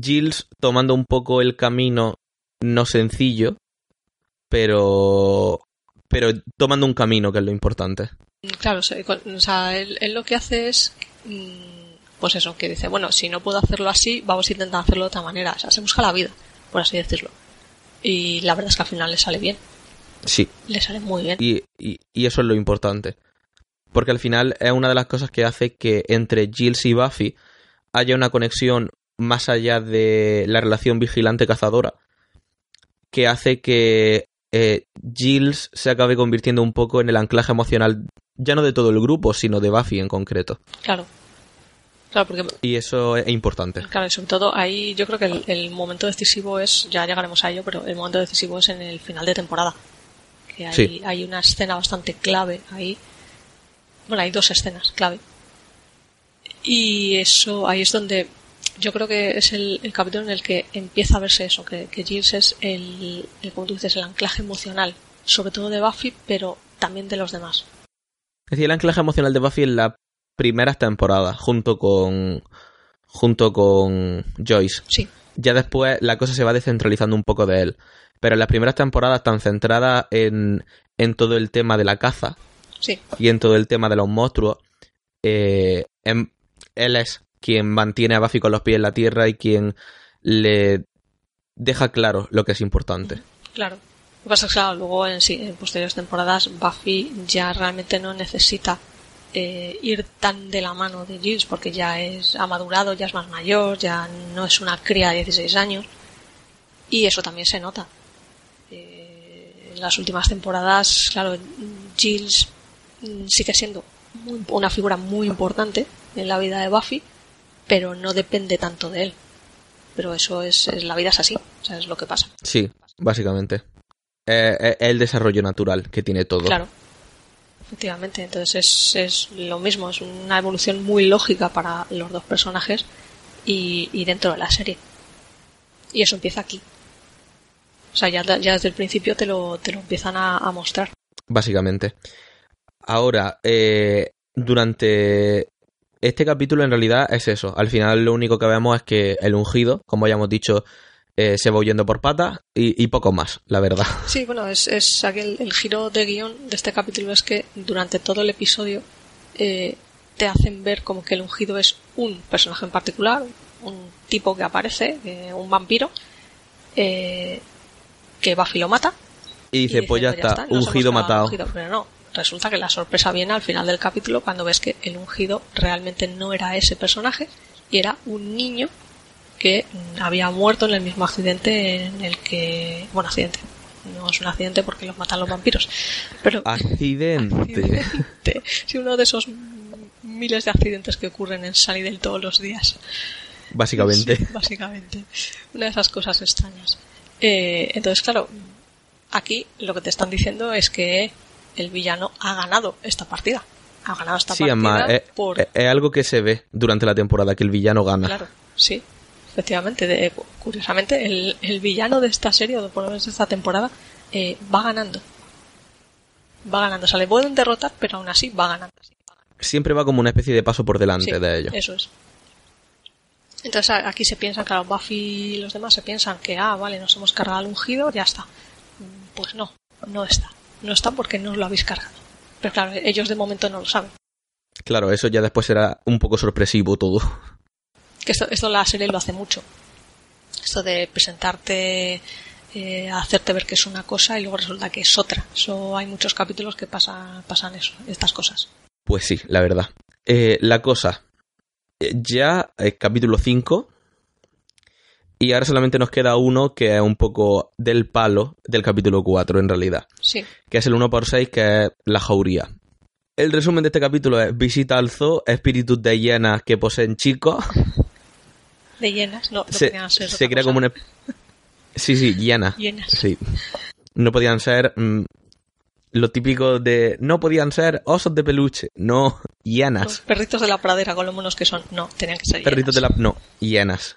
Giles tomando un poco el camino no sencillo, pero pero tomando un camino que es lo importante. Claro, o sea, él, él lo que hace es, mm, pues eso, que dice, bueno, si no puedo hacerlo así, vamos a intentar hacerlo de otra manera. O sea, se busca la vida, por así decirlo. Y la verdad es que al final le sale bien, Sí, le sale muy bien. y, y, y eso es lo importante. Porque al final es una de las cosas que hace que entre Giles y Buffy haya una conexión más allá de la relación vigilante-cazadora, que hace que eh, Giles se acabe convirtiendo un poco en el anclaje emocional, ya no de todo el grupo, sino de Buffy en concreto. Claro. Claro, porque Y eso es importante. Claro, y sobre todo ahí yo creo que el, el momento decisivo es, ya llegaremos a ello, pero el momento decisivo es en el final de temporada. Que hay, Sí. hay una escena bastante clave ahí. Bueno, hay dos escenas clave. Y eso, ahí es donde yo creo que es el, el capítulo en el que empieza a verse eso, que, que Giles es el, el, como tú dices, el anclaje emocional, sobre todo de Buffy, pero también de los demás. Es decir, el anclaje emocional de Buffy en las primeras temporadas, junto con. junto con Joyce. Sí, Ya después la cosa se va descentralizando un poco de él. Pero en las primeras temporadas están centradas en, en todo el tema de la caza sí, y en todo el tema de los monstruos. Eh, em- él es quien mantiene a Buffy con los pies en la tierra y quien le deja claro lo que es importante. Claro. Lo que pasa es que, claro, luego en, en posteriores temporadas Buffy ya realmente no necesita eh, ir tan de la mano de Giles porque ya es ha madurado, ya es más mayor, ya no es una cría de 16 años y eso también se nota. Eh, en las últimas temporadas, claro, Giles sigue siendo muy- una figura muy importante en la vida de Buffy, pero no depende tanto de él. Pero eso es, es la vida es así, o sea, es lo que pasa. Sí, básicamente. Eh, eh, el desarrollo natural que tiene todo. Claro. Efectivamente, entonces es, es lo mismo, es una evolución muy lógica para los dos personajes y, y dentro de la serie. Y eso empieza aquí. O sea, ya, ya desde el principio te lo, te lo empiezan a, a mostrar. básicamente. Ahora, eh, durante este capítulo en realidad es eso. Al final lo único que vemos es que el ungido, como ya hemos dicho, eh, se va huyendo por patas y, y poco más, la verdad. Sí, bueno, es, es aquel, el giro de guion de este capítulo es que durante todo el episodio eh, te hacen ver como que el ungido es un personaje en particular, un tipo que aparece, eh, un vampiro, eh, que Buffy lo mata Y dice, pues ya está, ungido matado. ungido. Pero no, resulta que la sorpresa viene al final del capítulo cuando ves que el ungido realmente no era ese personaje y era un niño que había muerto en el mismo accidente en el que... Bueno, accidente. No es un accidente porque los matan los vampiros. Pero... Accidente. accidente. Sí, uno de esos miles de accidentes que ocurren en Sunnydale todos los días. Básicamente. Sí, básicamente. Una de esas cosas extrañas. Eh, entonces, claro, aquí lo que te están diciendo es que el villano ha ganado esta partida. Ha ganado esta Sí, partida además, es, por... es- es algo que se ve durante la temporada, que el villano gana. Claro, sí, efectivamente. De- curiosamente, el, el villano de esta serie, o por lo menos de esta temporada, eh, va ganando. Va ganando. O sea, le pueden derrotar, pero aún así va ganando. Siempre va como una especie de paso por delante Sí, de ellos. Eso es. Entonces aquí se piensa, claro, Buffy y los demás se piensan que, ah, vale, nos hemos cargado al ungido, ya está. Mm, Pues no, no está. No está porque no lo habéis cargado. Pero claro, ellos de momento no lo saben. Claro, eso ya después será un poco sorpresivo todo. Que esto, esto la serie lo hace mucho. Esto de presentarte, eh, hacerte ver que es una cosa y luego resulta que es otra. Eso hay muchos capítulos que pasa, pasan eso, estas cosas. Pues sí, la verdad. Eh, la cosa. eh, Ya es capítulo 5. Y ahora solamente nos queda uno que es un poco del palo del capítulo 4 en realidad. Sí, Que es el 1x6 que es la jauría. El resumen de este capítulo es visita al zoo, espíritus de hienas que poseen chicos. de llenas, no, no se, podían ser se crea cosa. como una... Sí, sí, hienas. Hienas. Sí. No podían ser mm, lo típico de... No podían ser osos de peluche. No, Los hienas. perritos de la pradera con lo monos que son. No, tenían que ser Perritos de hienas. la... No, hienas.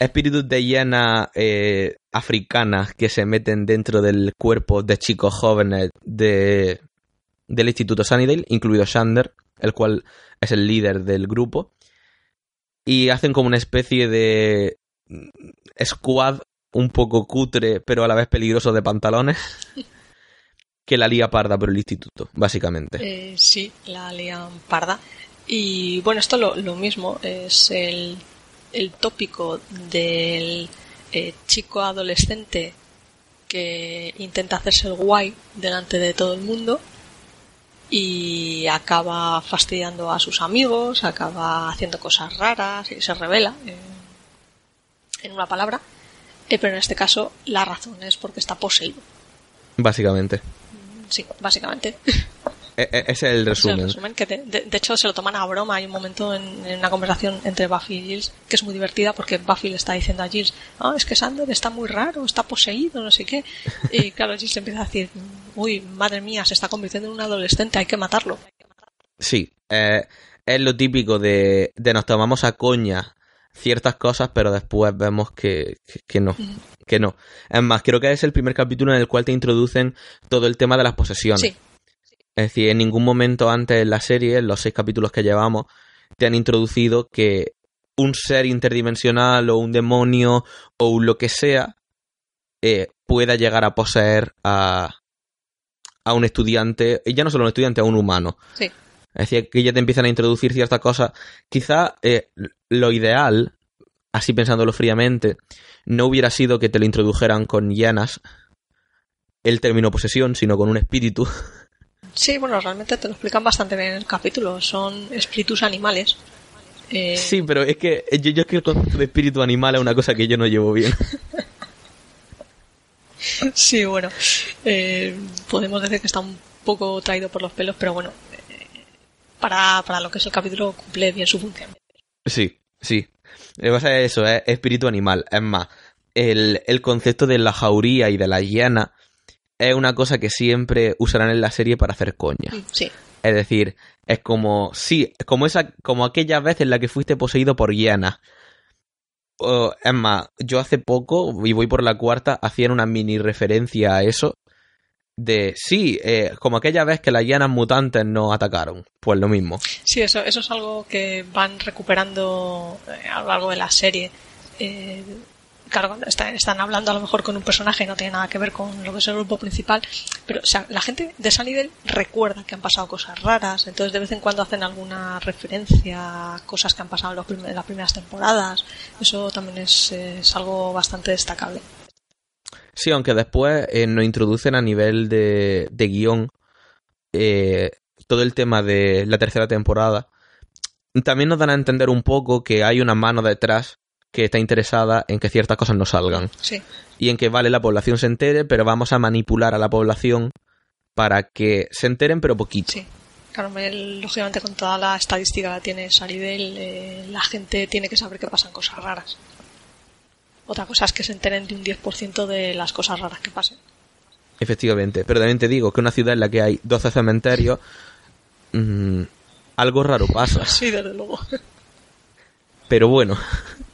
Espíritus de hiena eh, africanas que se meten dentro del cuerpo de chicos jóvenes de, del Instituto Sunnydale, incluido Shander, el cual es el líder del grupo. Y hacen como una especie de mm, squad un poco cutre, pero a la vez peligroso de pantalones. que la lía parda por el instituto, básicamente. Eh, sí, la lian parda. Y bueno, esto lo, lo mismo, es el, el tópico del eh, chico adolescente que intenta hacerse el guay delante de todo el mundo y acaba fastidiando a sus amigos, acaba haciendo cosas raras y se revela, eh, en una palabra. Eh, pero en este caso la razón es porque está poseído. Básicamente. Sí, básicamente. E- e- es el Ese es resumen. el resumen, que de, de- de hecho se lo toman a broma. Hay un momento en, en una conversación entre Buffy y Giles que es muy divertida porque Buffy le está diciendo a Giles, ah, es que Sander está muy raro, está poseído, no sé qué. Y claro, Giles empieza a decir, uy, madre mía, se está convirtiendo en un adolescente, hay que matarlo. Sí, eh, es lo típico de, de nos tomamos a coña ciertas cosas, pero después vemos que, que, que no, Ujú. que no. Es más, creo que es el primer capítulo en el cual te introducen todo el tema de las posesiones. Sí, Es decir, en ningún momento antes en la serie, en los seis capítulos que llevamos, te han introducido que un ser interdimensional o un demonio o un lo que sea eh, pueda llegar a poseer a, a un estudiante, y ya no solo un estudiante, a un humano. sí. Es decir, que ya te empiezan a introducir ciertas cosas. Quizá eh, lo ideal, así pensándolo fríamente, no hubiera sido que te lo introdujeran con llanas el término posesión, sino con un espíritu. Sí, bueno, realmente te lo explican bastante bien en el capítulo. Son espíritus animales. Eh, Sí, pero es que yo, yo es que el concepto de espíritu animal es una cosa que yo no llevo bien. Sí, bueno, eh, podemos decir que está un poco traído por los pelos, pero bueno, eh, para, para lo que es el capítulo cumple bien su función. Sí, sí. Lo que pasa es eso, es espíritu animal. Es más, el, el concepto de la jauría y de la hiena es una cosa que siempre usarán en la serie para hacer coña. Sí, Es decir, es como, sí, como esa, como aquella vez en la que fuiste poseído por hienas. O, es más, yo hace poco, y voy por la cuarta, hacían una mini referencia a eso. De, sí, eh, como aquella vez que las hienas mutantes nos atacaron. Pues lo mismo. sí, eso, eso es algo que van recuperando eh, a lo largo de la serie. Eh, claro, está- están hablando a lo mejor con un personaje no tiene nada que ver con lo que es el grupo principal, pero o sea, la gente de Sunnydale recuerda que han pasado cosas raras, entonces de vez en cuando hacen alguna referencia a cosas que han pasado en, los las primeras temporadas. Eso también es, es algo bastante destacable. Sí, aunque después eh, nos introducen a nivel de, de guion eh, todo el tema de la tercera temporada. También nos dan a entender un poco que hay una mano detrás que está interesada en que ciertas cosas no salgan. Sí, Y en que vale la población se entere, pero vamos a manipular a la población para que se enteren, pero poquito. sí. Claro, me- lógicamente con toda la estadística que tiene Sunnydale, eh, la gente tiene que saber que pasan cosas raras. Otra cosa es que se enteren de un 10% de las cosas raras que pasen. Efectivamente. Pero también te digo que una ciudad en la que hay 12 cementerios, mm, algo raro pasa. Sí, desde luego. Pero bueno,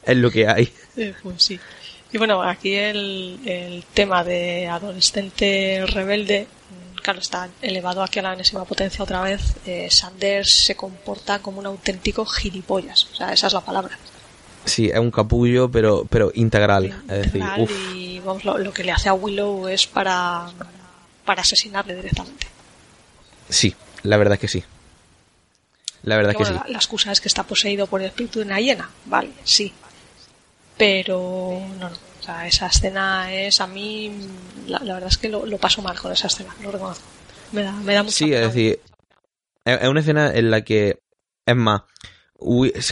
es lo que hay. Eh, pues sí. Y bueno, aquí el, el tema de adolescente rebelde, claro, está elevado aquí a la enésima potencia otra vez. Eh, Sanders se comporta como un auténtico gilipollas. O sea, esa es la palabra. Sí, es un capullo, pero, pero integral. Es decir, y vamos, lo, lo que le hace a Willow es para, para asesinarle directamente. Sí, la verdad es que sí. La verdad es que bueno, sí. la, la excusa es que está poseído por el espíritu de una hiena, vale, sí. Pero no, no. O sea, esa escena es a mí, la, la verdad es que lo, lo paso mal con esa escena, lo reconozco. Me da, me da mucha Sí, pena. es decir, es una escena en la que, es más,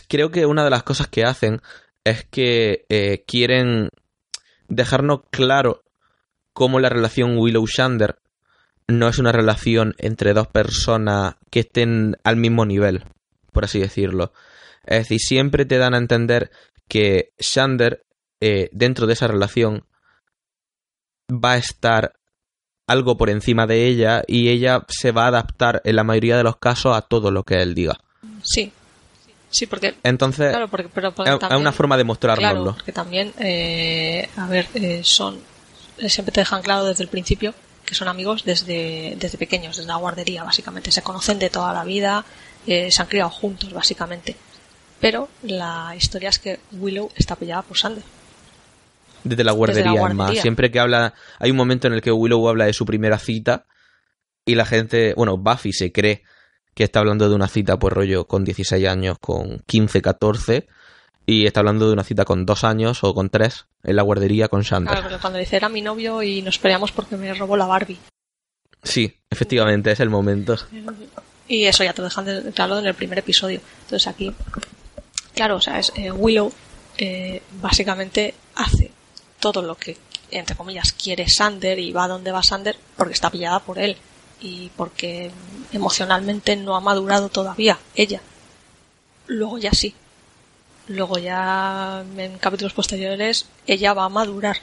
creo que una de las cosas que hacen es que eh, quieren dejarnos claro cómo la relación Willow-Shander no es una relación entre dos personas que estén al mismo nivel, por así decirlo. Es decir, siempre te dan a entender que Shander, eh, dentro de esa relación, va a estar algo por encima de ella y ella se va a adaptar en la mayoría de los casos a todo lo que él diga. Sí, sí, porque, Entonces, claro, porque, pero porque es, también- una forma de Claro, mostrárnoslo. porque también, eh, a ver, eh, son, eh, siempre te dejan claro desde el principio que son amigos desde, desde pequeños, desde la guardería, básicamente. Se conocen de toda la vida, eh, se han criado juntos, básicamente. Pero la historia es que Willow está pillada por Sander. Desde la guardería, es más. guardería. Siempre que habla, hay un momento en el que Willow habla de su primera cita y la gente, bueno, Buffy se cree que está hablando de una cita, pues rollo, con 16 años, con 15, 14, y está hablando de una cita con dos años o con tres en la guardería con Shander. Claro, porque cuando dice era mi novio y nos peleamos porque me robó la Barbie. Sí, efectivamente, es el momento. Y eso ya te dejan de- claro en el primer episodio. Entonces aquí, claro, o sea, es, eh, Willow eh, básicamente hace todo lo que, entre comillas, quiere Sander y va donde va Sander porque está pillada por él y porque emocionalmente no ha madurado todavía ella. Luego ya sí. Luego ya en capítulos posteriores ella va a madurar.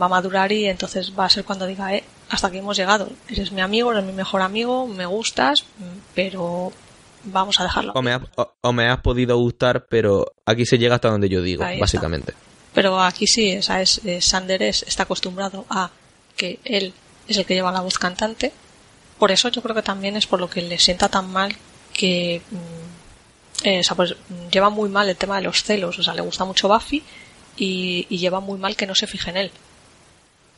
Va a madurar y entonces va a ser cuando diga, eh, hasta aquí hemos llegado. Eres mi amigo, eres mi mejor amigo, me gustas, pero vamos a dejarlo. O me, has, o, o me has podido gustar, pero aquí se llega hasta donde yo digo, Ahí está. básicamente. Pero aquí sí, o sea, es, eh, Sander es- está acostumbrado a que él es el que lleva la voz cantante. Por eso yo creo que también es por lo que le sienta tan mal que mm, eh, o sea, pues, mm, lleva muy mal el tema de los celos. O sea, le gusta mucho Buffy y, y lleva muy mal que no se fije en él.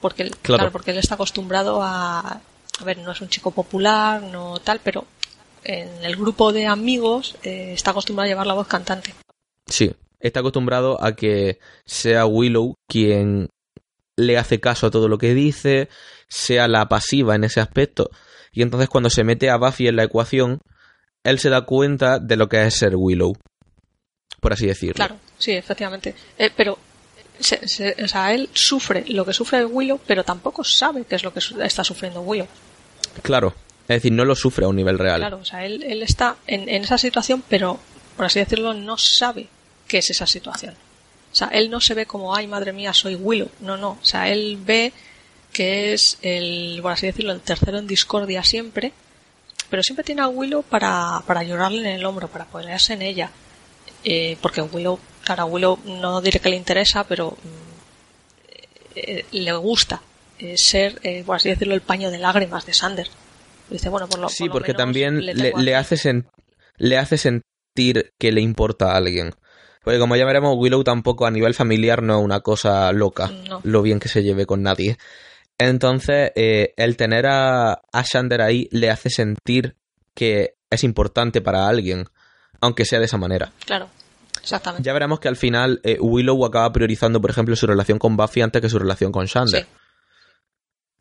Porque él, Claro. claro, porque él está acostumbrado a. A ver, no es un chico popular, no tal, pero en el grupo de amigos eh, está acostumbrado a llevar la voz cantante. Sí, está acostumbrado a que sea Willow quien le hace caso a todo lo que dice, sea la pasiva en ese aspecto. Y entonces cuando se mete a Buffy en la ecuación, él se da cuenta de lo que es ser Willow. Por así decirlo. Claro, sí, efectivamente. Eh, pero, se- se- o sea, él sufre lo que sufre Willow, pero tampoco sabe qué es lo que su- está sufriendo Willow. Claro. Es decir, no lo sufre a un nivel real. Claro, o sea, él, él está en, en esa situación, pero, por así decirlo, no sabe qué es esa situación. O sea, él no se ve como, ay, madre mía, soy Willow. No, no. O sea, él ve que es el, por así decirlo, el tercero en discordia siempre, pero siempre tiene a Willow para, para llorarle en el hombro, para apoyarse en ella. Eh, porque Willow, claro, a Willow no diré que le interesa, pero mm, eh, le gusta eh, ser, eh, por así decirlo, el paño de lágrimas de Sander. Dice, bueno, por lo Sí, por lo porque menos también le, hace sen- le hace sentir que le importa a alguien. Porque como ya veremos, Willow tampoco a nivel familiar no es una cosa loca, No. lo bien que se lleve con nadie. Entonces, eh, el tener a, a Shander ahí le hace sentir que es importante para alguien, aunque sea de esa manera. Claro, exactamente. Ya veremos que al final eh, Willow acaba priorizando, por ejemplo, su relación con Buffy antes que su relación con Shander. Sí.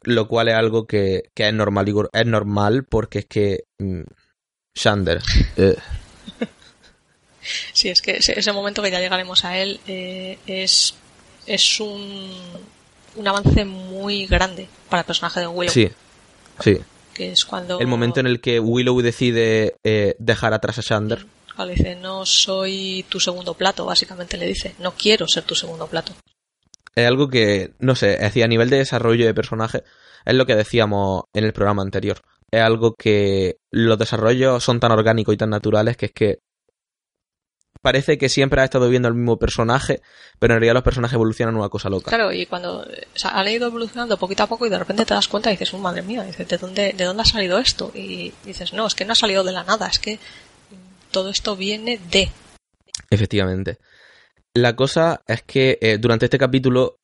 Lo cual es algo que, que es normal, digo, es normal porque es que mm, Shander. eh, Sí, es que ese, ese momento que ya llegaremos a él eh, es, es un, un avance muy grande para el personaje de Willow. sí, sí. Que es cuando. El momento en el que Willow decide eh, dejar atrás a Shander. cuando dice, no soy tu segundo plato, básicamente le dice, no quiero ser tu segundo plato. Es algo que, no sé, es decir, a nivel de desarrollo de personaje, es lo que decíamos en el programa anterior. Es algo que los desarrollos son tan orgánicos y tan naturales que es que parece que siempre has estado viendo al mismo personaje, pero en realidad los personajes evolucionan una cosa loca. Claro, y cuando o sea, han ido evolucionando poquito a poco y de repente te das cuenta y dices, oh, madre mía, dices, ¿de dónde, ¿de dónde ha salido esto? Y dices, no, es que no ha salido de la nada, es que todo esto viene de. Efectivamente. La cosa es que eh, durante este capítulo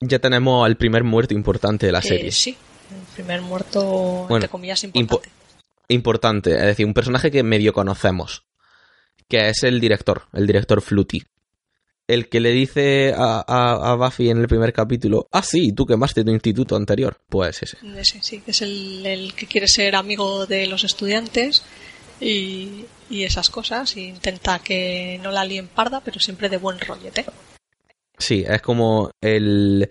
ya tenemos al primer muerto importante de la Eh, serie. sí, El primer muerto, entre comillas, importante. importante, es decir, un personaje que medio conocemos, que es el director, el director Fluty. El que le dice a, Buffy en el primer capítulo, ah, sí, tú quemaste tu instituto anterior. Pues ese. Ese, sí, es el, que quiere ser amigo de los estudiantes y, esas cosas. Y intenta que no la líen parda, pero siempre de buen rollete. Sí, es como el,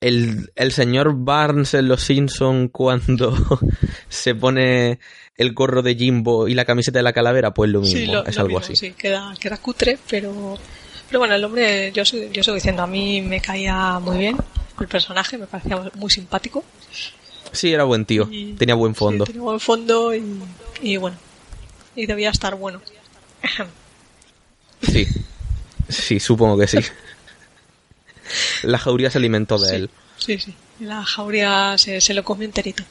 el, el señor Barnes en Los Simpson cuando se pone el gorro de Jimbo y la camiseta de la calavera, pues lo mismo, es algo así. Sí, queda, queda cutre, pero, pero bueno, el hombre, yo, yo sigo diciendo, a mí me caía muy bien el personaje, me parecía muy simpático. Sí, era buen tío, tenía buen fondo. tenía buen fondo y, y bueno, y debía estar bueno. sí, sí, supongo que sí. La jauría se alimentó de él. Sí, sí. La jauría se, lo comió enterito.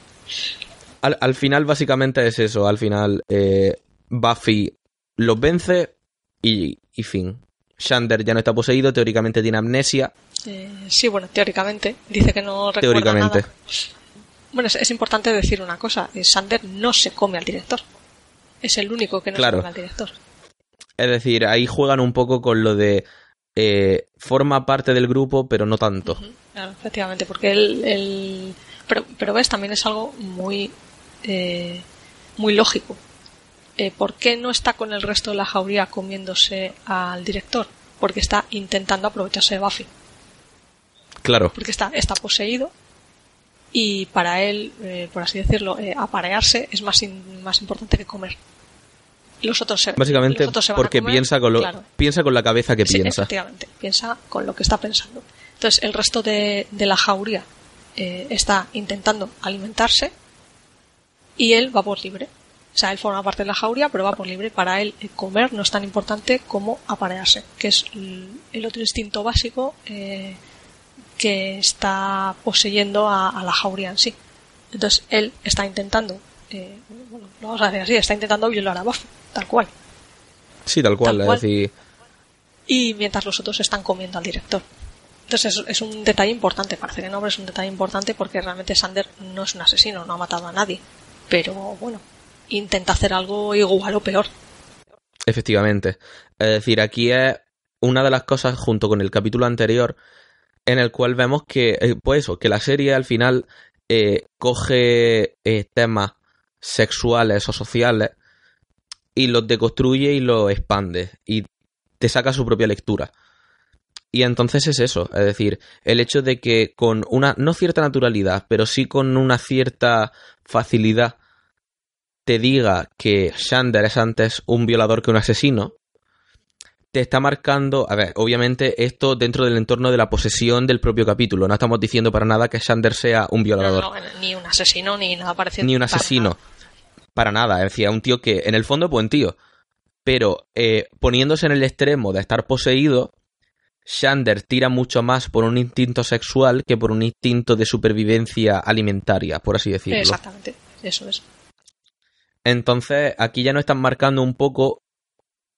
Al, al, final, básicamente es eso. Al final, eh, Buffy los vence y, y, fin. Shander ya no está poseído, teóricamente tiene amnesia. Eh, sí, bueno, teóricamente. Dice que no recuerda teóricamente. Nada. Bueno, es, importante decir una cosa. Shander no se come al director. Es el único que no se come al director. Es decir, ahí juegan un poco con lo de eh, forma parte del grupo, pero no tanto. Claro, efectivamente, porque él, Pero, pero, ves, también es algo muy, eh, muy lógico. Eh, ¿Por qué no está con el resto de la jauría comiéndose al director? Porque está intentando aprovecharse de Buffy. Claro. Porque está, está poseído y para él, por así decirlo, aparearse es más, más importante que comer los otros se, Básicamente porque piensa, con lo, piensa con la cabeza que piensa. Efectivamente, piensa con lo que está pensando. Entonces, el resto de, la jauría eh, está intentando alimentarse y él va por libre. O sea, él forma parte de la jauría, pero va por libre. Para él, eh, comer no es tan importante como aparearse, que es el otro instinto básico eh, que está poseyendo a, a la jauría en sí. Entonces, él está intentando eh, bueno, vamos a decir así, está intentando violar a Buffy, tal cual. Sí, tal cual, es decir... Y mientras los otros están comiendo al director. Entonces es, un detalle importante, parece que no, pero es un detalle importante porque realmente Sander no es un asesino, no ha matado a nadie. Pero bueno, intenta hacer algo igual o peor. Efectivamente. Es decir, aquí es una de las cosas junto con el capítulo anterior en el cual vemos que, eh, pues eso, que la serie al final eh, coge eh, temas sexuales o sociales y los deconstruye y los expande y te saca su propia lectura. Y entonces es eso, es decir, el hecho de que con una, no cierta naturalidad, pero sí con una cierta facilidad, te diga que Shander es antes un violador que un asesino, te está marcando, a ver, obviamente esto dentro del entorno de la posesión del propio capítulo, no estamos diciendo para nada que Shander sea un violador. ni un asesino, ni nada parecido. Ni un asesino para nada. Decía, un tío que en el fondo es buen tío. Pero eh, poniéndose en el extremo de estar poseído, Shander tira mucho más por un instinto sexual que por un instinto de supervivencia alimentaria, por así decirlo. Exactamente, eso es. Entonces, aquí ya no están marcando un poco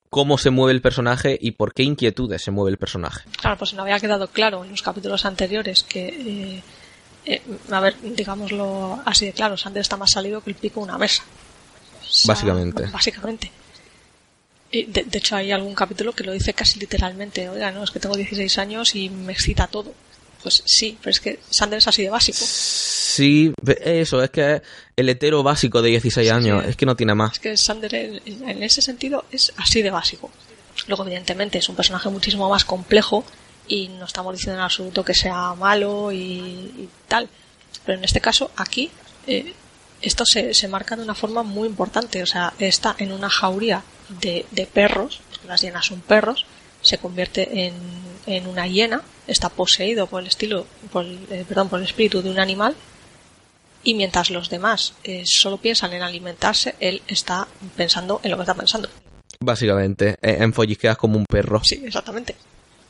cómo se mueve el personaje y por qué inquietudes se mueve el personaje. Claro, pues no había quedado claro en los capítulos anteriores que, eh, eh, a ver, digámoslo así de claro, Shander está más salido que el pico de una mesa básicamente. Básicamente. Y de, hecho, hay algún capítulo que lo dice casi literalmente. Oiga, no, es que tengo 16 años y me excita todo. Pues sí, pero es que Sander es así de básico. Sí, eso, es que el hetero básico de 16 años, es que no tiene más. Es que Sander en, ese sentido es así de básico. Luego, evidentemente, es un personaje muchísimo más complejo y no estamos diciendo en absoluto que sea malo y, tal. Pero en este caso, aquí, eh, esto se, se, marca de una forma muy importante. O sea, está en una jauría de, de perros, las hienas son perros, se convierte en, en, una hiena, está poseído por el estilo, por eh, perdón, por el espíritu de un animal, y mientras los demás eh, solo piensan en alimentarse, él está pensando en lo que está pensando. Básicamente, en follisqueas como un perro. Sí, exactamente.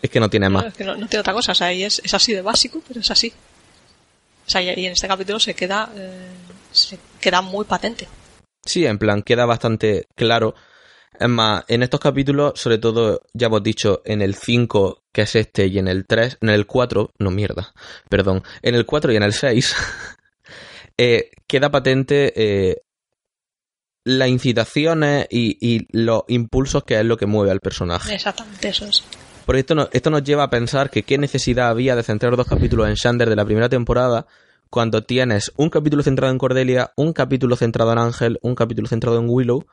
Es que no tiene más. es que no, tiene otra cosa, o sea, es, es así de básico, pero es así. O sea, y en este capítulo se queda eh, se queda muy patente. Sí, en plan, queda bastante claro. Es más, en estos capítulos, sobre todo, ya hemos dicho, en el 5, que es este, y en el 3, en el 4, no mierda, perdón, en el 4 y en el 6, eh, queda patente eh, las incitaciones y, y, los impulsos que es lo que mueve al personaje. Exactamente, eso es. Porque esto, no, esto nos lleva a pensar que qué necesidad había de centrar dos capítulos en Shander de la primera temporada cuando tienes un capítulo centrado en Cordelia, un capítulo centrado en Ángel, un capítulo centrado en Willow,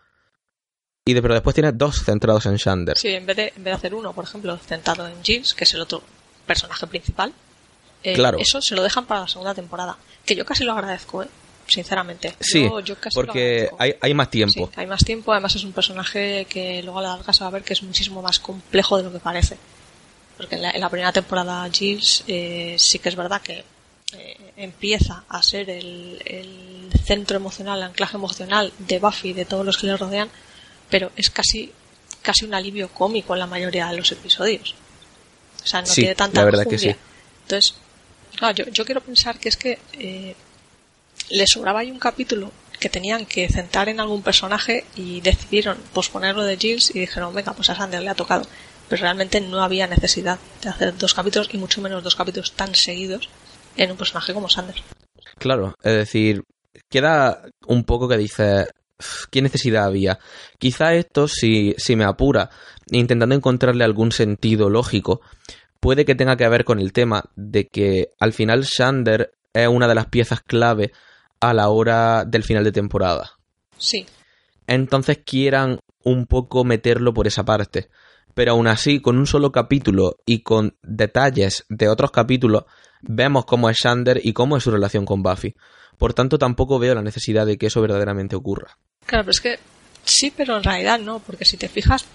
y de, pero después tienes dos centrados en Shander. Sí, en vez, de, en vez de hacer uno, por ejemplo, centrado en Giles, que es el otro personaje principal, eh, Claro. eso se lo dejan para la segunda temporada. Que yo casi lo agradezco, ¿eh? sinceramente. Sí, Yo- yo casi lo porque hay, hay más Sí, tiempo. hay más tiempo, además es un personaje que luego a la larga se va a ver que es muchísimo más complejo de lo que parece. Porque en la, en la primera temporada Giles eh, sí que es verdad que eh, empieza a ser el, el centro emocional, el anclaje emocional de Buffy y de todos los que le rodean, pero es casi, casi un alivio cómico en la mayoría de los episodios. O sea, no Sí, tiene tanta la verdad que sí. Entonces, claro, yo, yo quiero pensar que es que eh, le sobraba ahí un capítulo que tenían que centrar en algún personaje y decidieron posponerlo de Giles y dijeron, venga, pues a Sander le ha tocado. Pero realmente no había necesidad de hacer dos capítulos y mucho menos dos capítulos tan seguidos en un personaje como Sander. Claro, es decir, queda un poco que dices, ¿qué necesidad había? Quizá esto, si, si me apura, intentando encontrarle algún sentido lógico, puede que tenga que ver con el tema de que al final Shander es una de las piezas clave a la hora del final de temporada. Sí, Entonces quieran un poco meterlo por esa parte. Pero aún así, con un solo capítulo y con detalles de otros capítulos, vemos cómo es Shander y cómo es su relación con Buffy. Por tanto, tampoco veo la necesidad de que eso verdaderamente ocurra. claro, pero es que sí, pero en realidad no, porque si te fijas,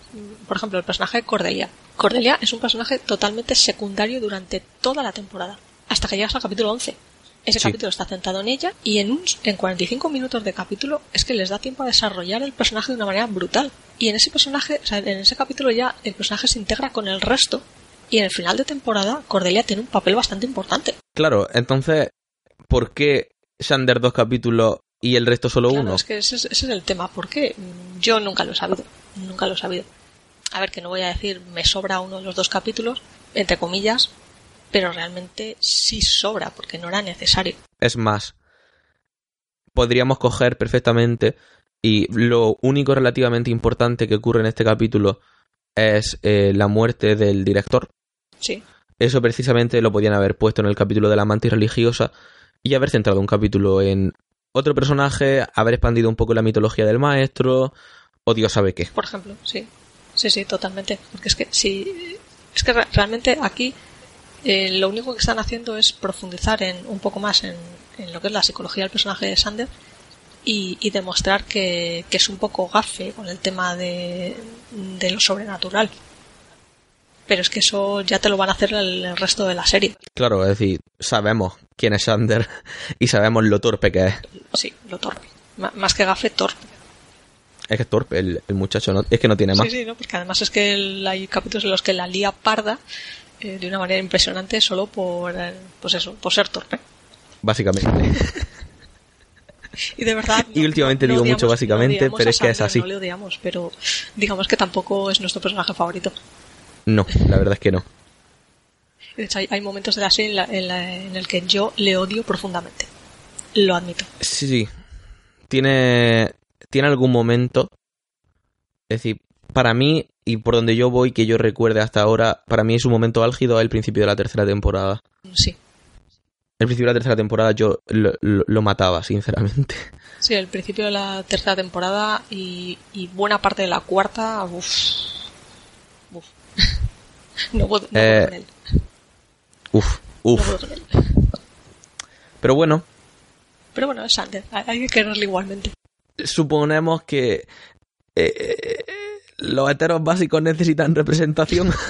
por ejemplo, el personaje de Cordelia. Cordelia es un personaje totalmente secundario durante toda la temporada, hasta que llegas al capítulo 11. Ese Sí. capítulo está centrado en ella y en, un, en 45 minutos de capítulo es que les da tiempo a desarrollar el personaje de una manera brutal. Y en ese personaje, o sea, en ese capítulo ya el personaje se integra con el resto y en el final de temporada Cordelia tiene un papel bastante importante. Claro, entonces, ¿por qué dos capítulos y el resto solo Claro, uno? es que ese es, ese es el tema. ¿Por qué? Mm, Yo nunca lo he sabido. Nunca lo he sabido. A ver, que no voy a decir me sobra uno de los dos capítulos, entre comillas, pero realmente sí sobra, porque no era necesario. Es más, podríamos coger perfectamente y lo único relativamente importante que ocurre en este capítulo es eh, la muerte del director. Sí, Eso precisamente lo podían haber puesto en el capítulo de la mantis religiosa y haber centrado un capítulo en otro personaje, haber expandido un poco la mitología del maestro, o Dios sabe qué. por ejemplo, sí. Sí, sí, totalmente. Porque es que sí, es que re- realmente aquí eh, lo único que están haciendo es profundizar en un poco más en, lo que es la psicología del personaje de Sander y, y demostrar que, es un poco gafe con el tema de lo sobrenatural. Pero es que eso ya te lo van a hacer el, el resto de la serie. Claro, es decir, sabemos quién es Sander y sabemos lo torpe que es. Sí, lo torpe. M- más que gafe, torpe. Es que es torpe el, el muchacho, no, es que no tiene más. Sí, sí, ¿no? Porque además es que el- hay capítulos en los que la lía parda eh, de una manera impresionante solo por, eh, pues eso, por ser torpe. Básicamente. Y de verdad. Y últimamente digo mucho básicamente, odiamos pero es que es así. No le odiamos, pero digamos que tampoco es nuestro personaje favorito. No, la verdad es que no. De hecho, hay, hay momentos de la serie en, la- en la- en el que yo le odio profundamente. Lo admito. Sí, sí. Tiene, tiene algún momento. Es decir, para mí, y por donde yo voy, que yo recuerde hasta ahora, para mí es un momento álgido el principio de la tercera temporada. Sí. El principio de la tercera temporada yo lo, lo- lo mataba, sinceramente. Sí, el principio de la tercera temporada y, y buena parte de la cuarta, uff. No puedo, no Eh, puedo con él. Uf, No uf. puedo con él. Pero bueno, Pero bueno, es Sander. Hay que quererle igualmente. suponemos que eh, eh, los heteros básicos necesitan representación.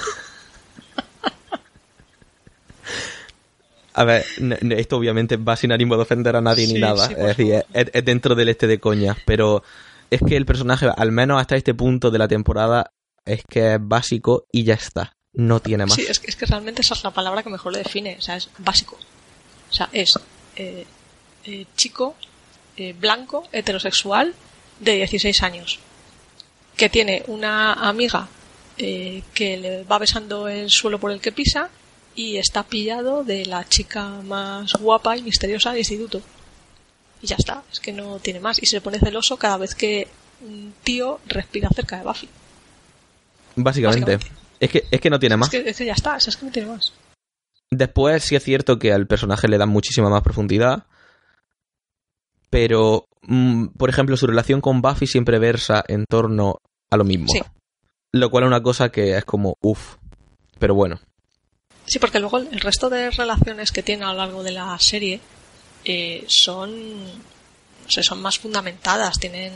A ver, esto obviamente va sin ánimo de ofender a nadie Sí, ni nada. sí, es decir, es dentro del este de coña. Pero es que el personaje, al menos hasta este punto de la temporada, es que es básico y ya está. No tiene más. Sí, es que, es que realmente esa es la palabra que mejor lo define. O sea, es básico. O sea, es eh, eh, chico, eh, blanco, heterosexual, de 16 años. Que tiene una amiga eh, que le va besando el suelo por el que pisa y está pillado de la chica más guapa y misteriosa del instituto. Y ya está, es que no tiene más. Y se pone celoso cada vez que un tío respira cerca de Buffy. Básicamente. Es, que, es que no tiene más. Es que, ya está, es que no tiene más. Después sí es cierto que al personaje le dan muchísima más profundidad. Pero, mm, por ejemplo, su relación con Buffy siempre versa en torno a lo mismo. Lo cual es una cosa que es como, uff. Pero bueno. Sí, porque luego el resto de relaciones que tiene a lo largo de la serie eh, son, son más fundamentadas, tienen,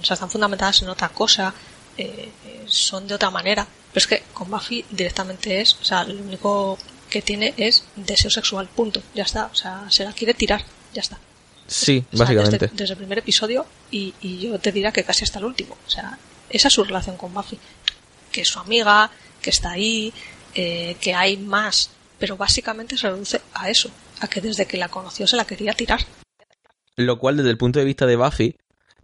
o sea, están fundamentadas en otra cosa, eh, son de otra manera. Pero es que con Buffy directamente es, o sea, lo único que tiene es deseo sexual, punto, ya está, o sea, se la quiere tirar, ya está. Sí, básicamente. Desde, el primer episodio y, y yo te diría que casi hasta el último, o sea, esa es su relación con Buffy, que es su amiga, que está ahí, eh, que hay más, pero básicamente se reduce a eso, a que desde que la conoció se la quería tirar. Lo cual desde el punto de vista de Buffy,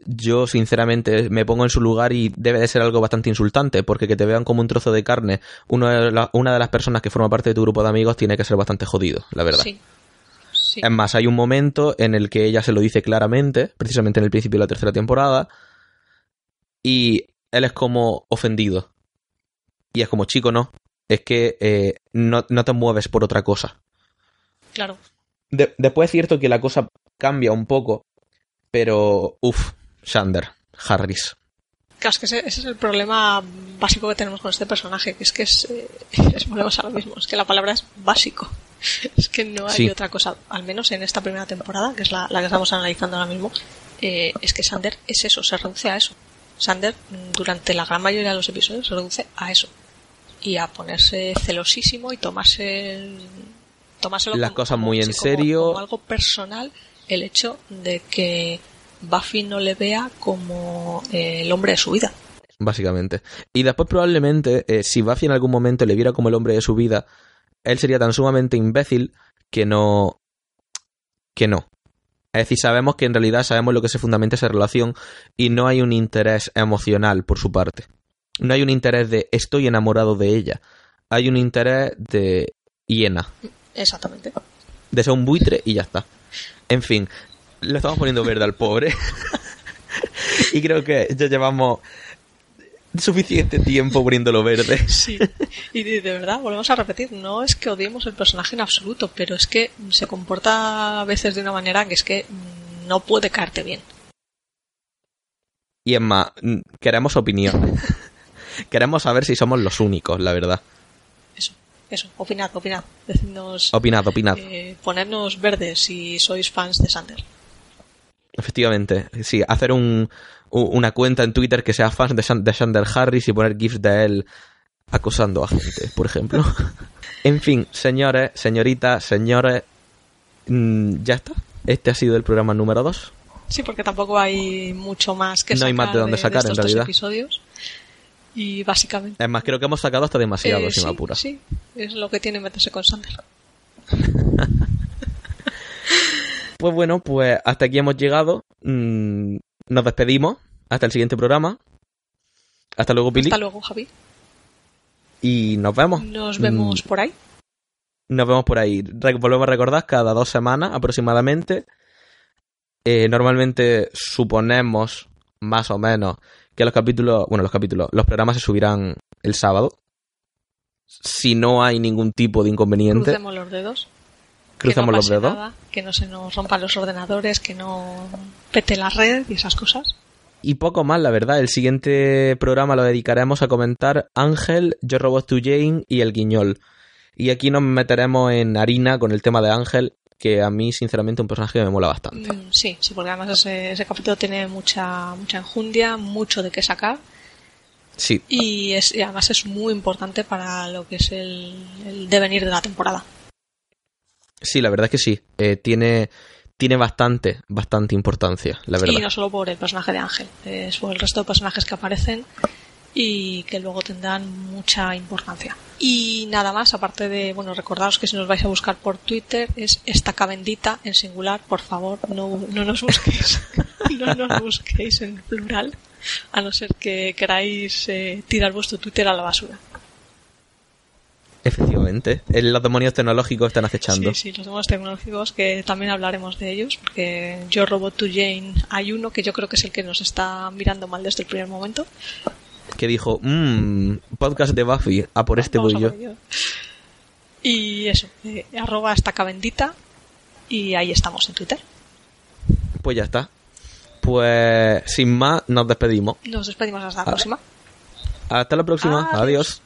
yo sinceramente me pongo en su lugar y debe de ser algo bastante insultante, porque que te vean como un trozo de carne una de las personas que forma parte de tu grupo de amigos tiene que ser bastante jodido, la verdad. Sí. Es más, hay un momento en el que ella se lo dice claramente, precisamente en el principio de la tercera temporada, y él es como ofendido. Y es como, chico, no. Es que eh, no, te mueves por otra cosa. Claro. después es cierto que la cosa cambia un poco, pero, uff, Sander, Harris. Claro, es que ese, es el problema básico que tenemos con este personaje, que es que es, eh, volvemos a lo mismo, es que la palabra es básico. Es que no hay otra cosa, al menos en esta primera temporada, que es la, que estamos analizando ahora mismo, eh, es que Sander es eso, se reduce a eso. Sander, durante la gran mayoría de los episodios, se reduce a eso. Y a ponerse celosísimo y tomarse, tomárselo las cosas muy en serio. como algo personal el hecho de que Buffy no le vea como eh, el hombre de su vida. Básicamente. Y después probablemente, eh, si Buffy en algún momento le viera como el hombre de su vida, él sería tan sumamente imbécil que no... que no. Es decir, sabemos que en realidad sabemos lo que se fundamenta esa relación y no hay un interés emocional por su parte. No hay un interés de estoy enamorado de ella. Hay un interés de hiena. Exactamente. De ser un buitre y ya está. En fin, le estamos poniendo verde al pobre. y creo que ya llevamos suficiente tiempo poniéndolo verde. Sí, y de, verdad, volvemos a repetir, no es que odiemos el personaje en absoluto, pero es que se comporta a veces de una manera que es que no puede caerte bien. Y es más, queremos opinión. queremos saber si somos los únicos, la verdad. Eso, eso, opinad, opinad. Decidnos. Opinad, opinad. Eh, ponernos verdes si sois fans de Sander. Efectivamente, sí, hacer un, una cuenta en Twitter que sea fans de, de Sander Harris y poner gifs de él acosando a gente, por ejemplo. en fin, señores, señoritas, señores, mm, ya está. Este ha sido el programa número 2. Sí, porque tampoco hay mucho más que sacar. No hay más de dónde sacar, en realidad. episodios. Y básicamente. Es más, creo que hemos sacado hasta demasiado, eh, si sí, me apura. Sí, es lo que tiene meterse con Sander. Pues bueno, pues hasta aquí hemos llegado. Mm, nos despedimos. Hasta el siguiente programa. Hasta luego, Pili. Hasta luego, Javi. Y nos vemos. Nos vemos mm, por ahí. Nos vemos por ahí. volvemos a recordar cada dos semanas aproximadamente. Eh, normalmente suponemos, más o menos, que los capítulos, bueno, los capítulos, los programas se subirán el sábado. Si no hay ningún tipo de inconveniente. Crucemos los dedos cruzamos los dedos. que no se nos rompan los ordenadores, que no pete la red y esas cosas. Y poco más, la verdad. El siguiente programa lo dedicaremos a comentar Ángel, Yo Robot to Jane y El Guiñol. Y aquí nos meteremos en harina con el tema de Ángel, que a mí, sinceramente, un personaje que me mola bastante. Mm, sí, sí, porque además ese, capítulo tiene mucha, mucha enjundia, mucho de qué sacar. Sí. Y, es, además es muy importante para lo que es el devenir de la temporada. Sí, la verdad es que sí. Eh, tiene, tiene bastante, bastante importancia, la verdad. Y no solo por el personaje de Ángel, es por el resto de personajes que aparecen y que luego tendrán mucha importancia. Y nada más, aparte de, bueno, recordaros que si nos vais a buscar por Twitter es estaca bendita en singular, por favor, no, no nos busquéis, no nos busquéis en plural, a no ser que queráis eh, tirar vuestro Twitter a la basura. Efectivamente. Eh, Los demonios tecnológicos están acechando. Sí, sí, los demonios tecnológicos, que también hablaremos de ellos, porque yo Robot to Jane hay uno que yo creo que es el que nos está mirando mal desde el primer momento. Que dijo, mmm, podcast de Buffy, a por este voy yo. Y eso, eh, arroba estaca bendita, y ahí estamos en Twitter. Pues ya está. Pues sin más, nos despedimos. Nos despedimos hasta la próxima. Hasta la próxima. Adiós. Adiós.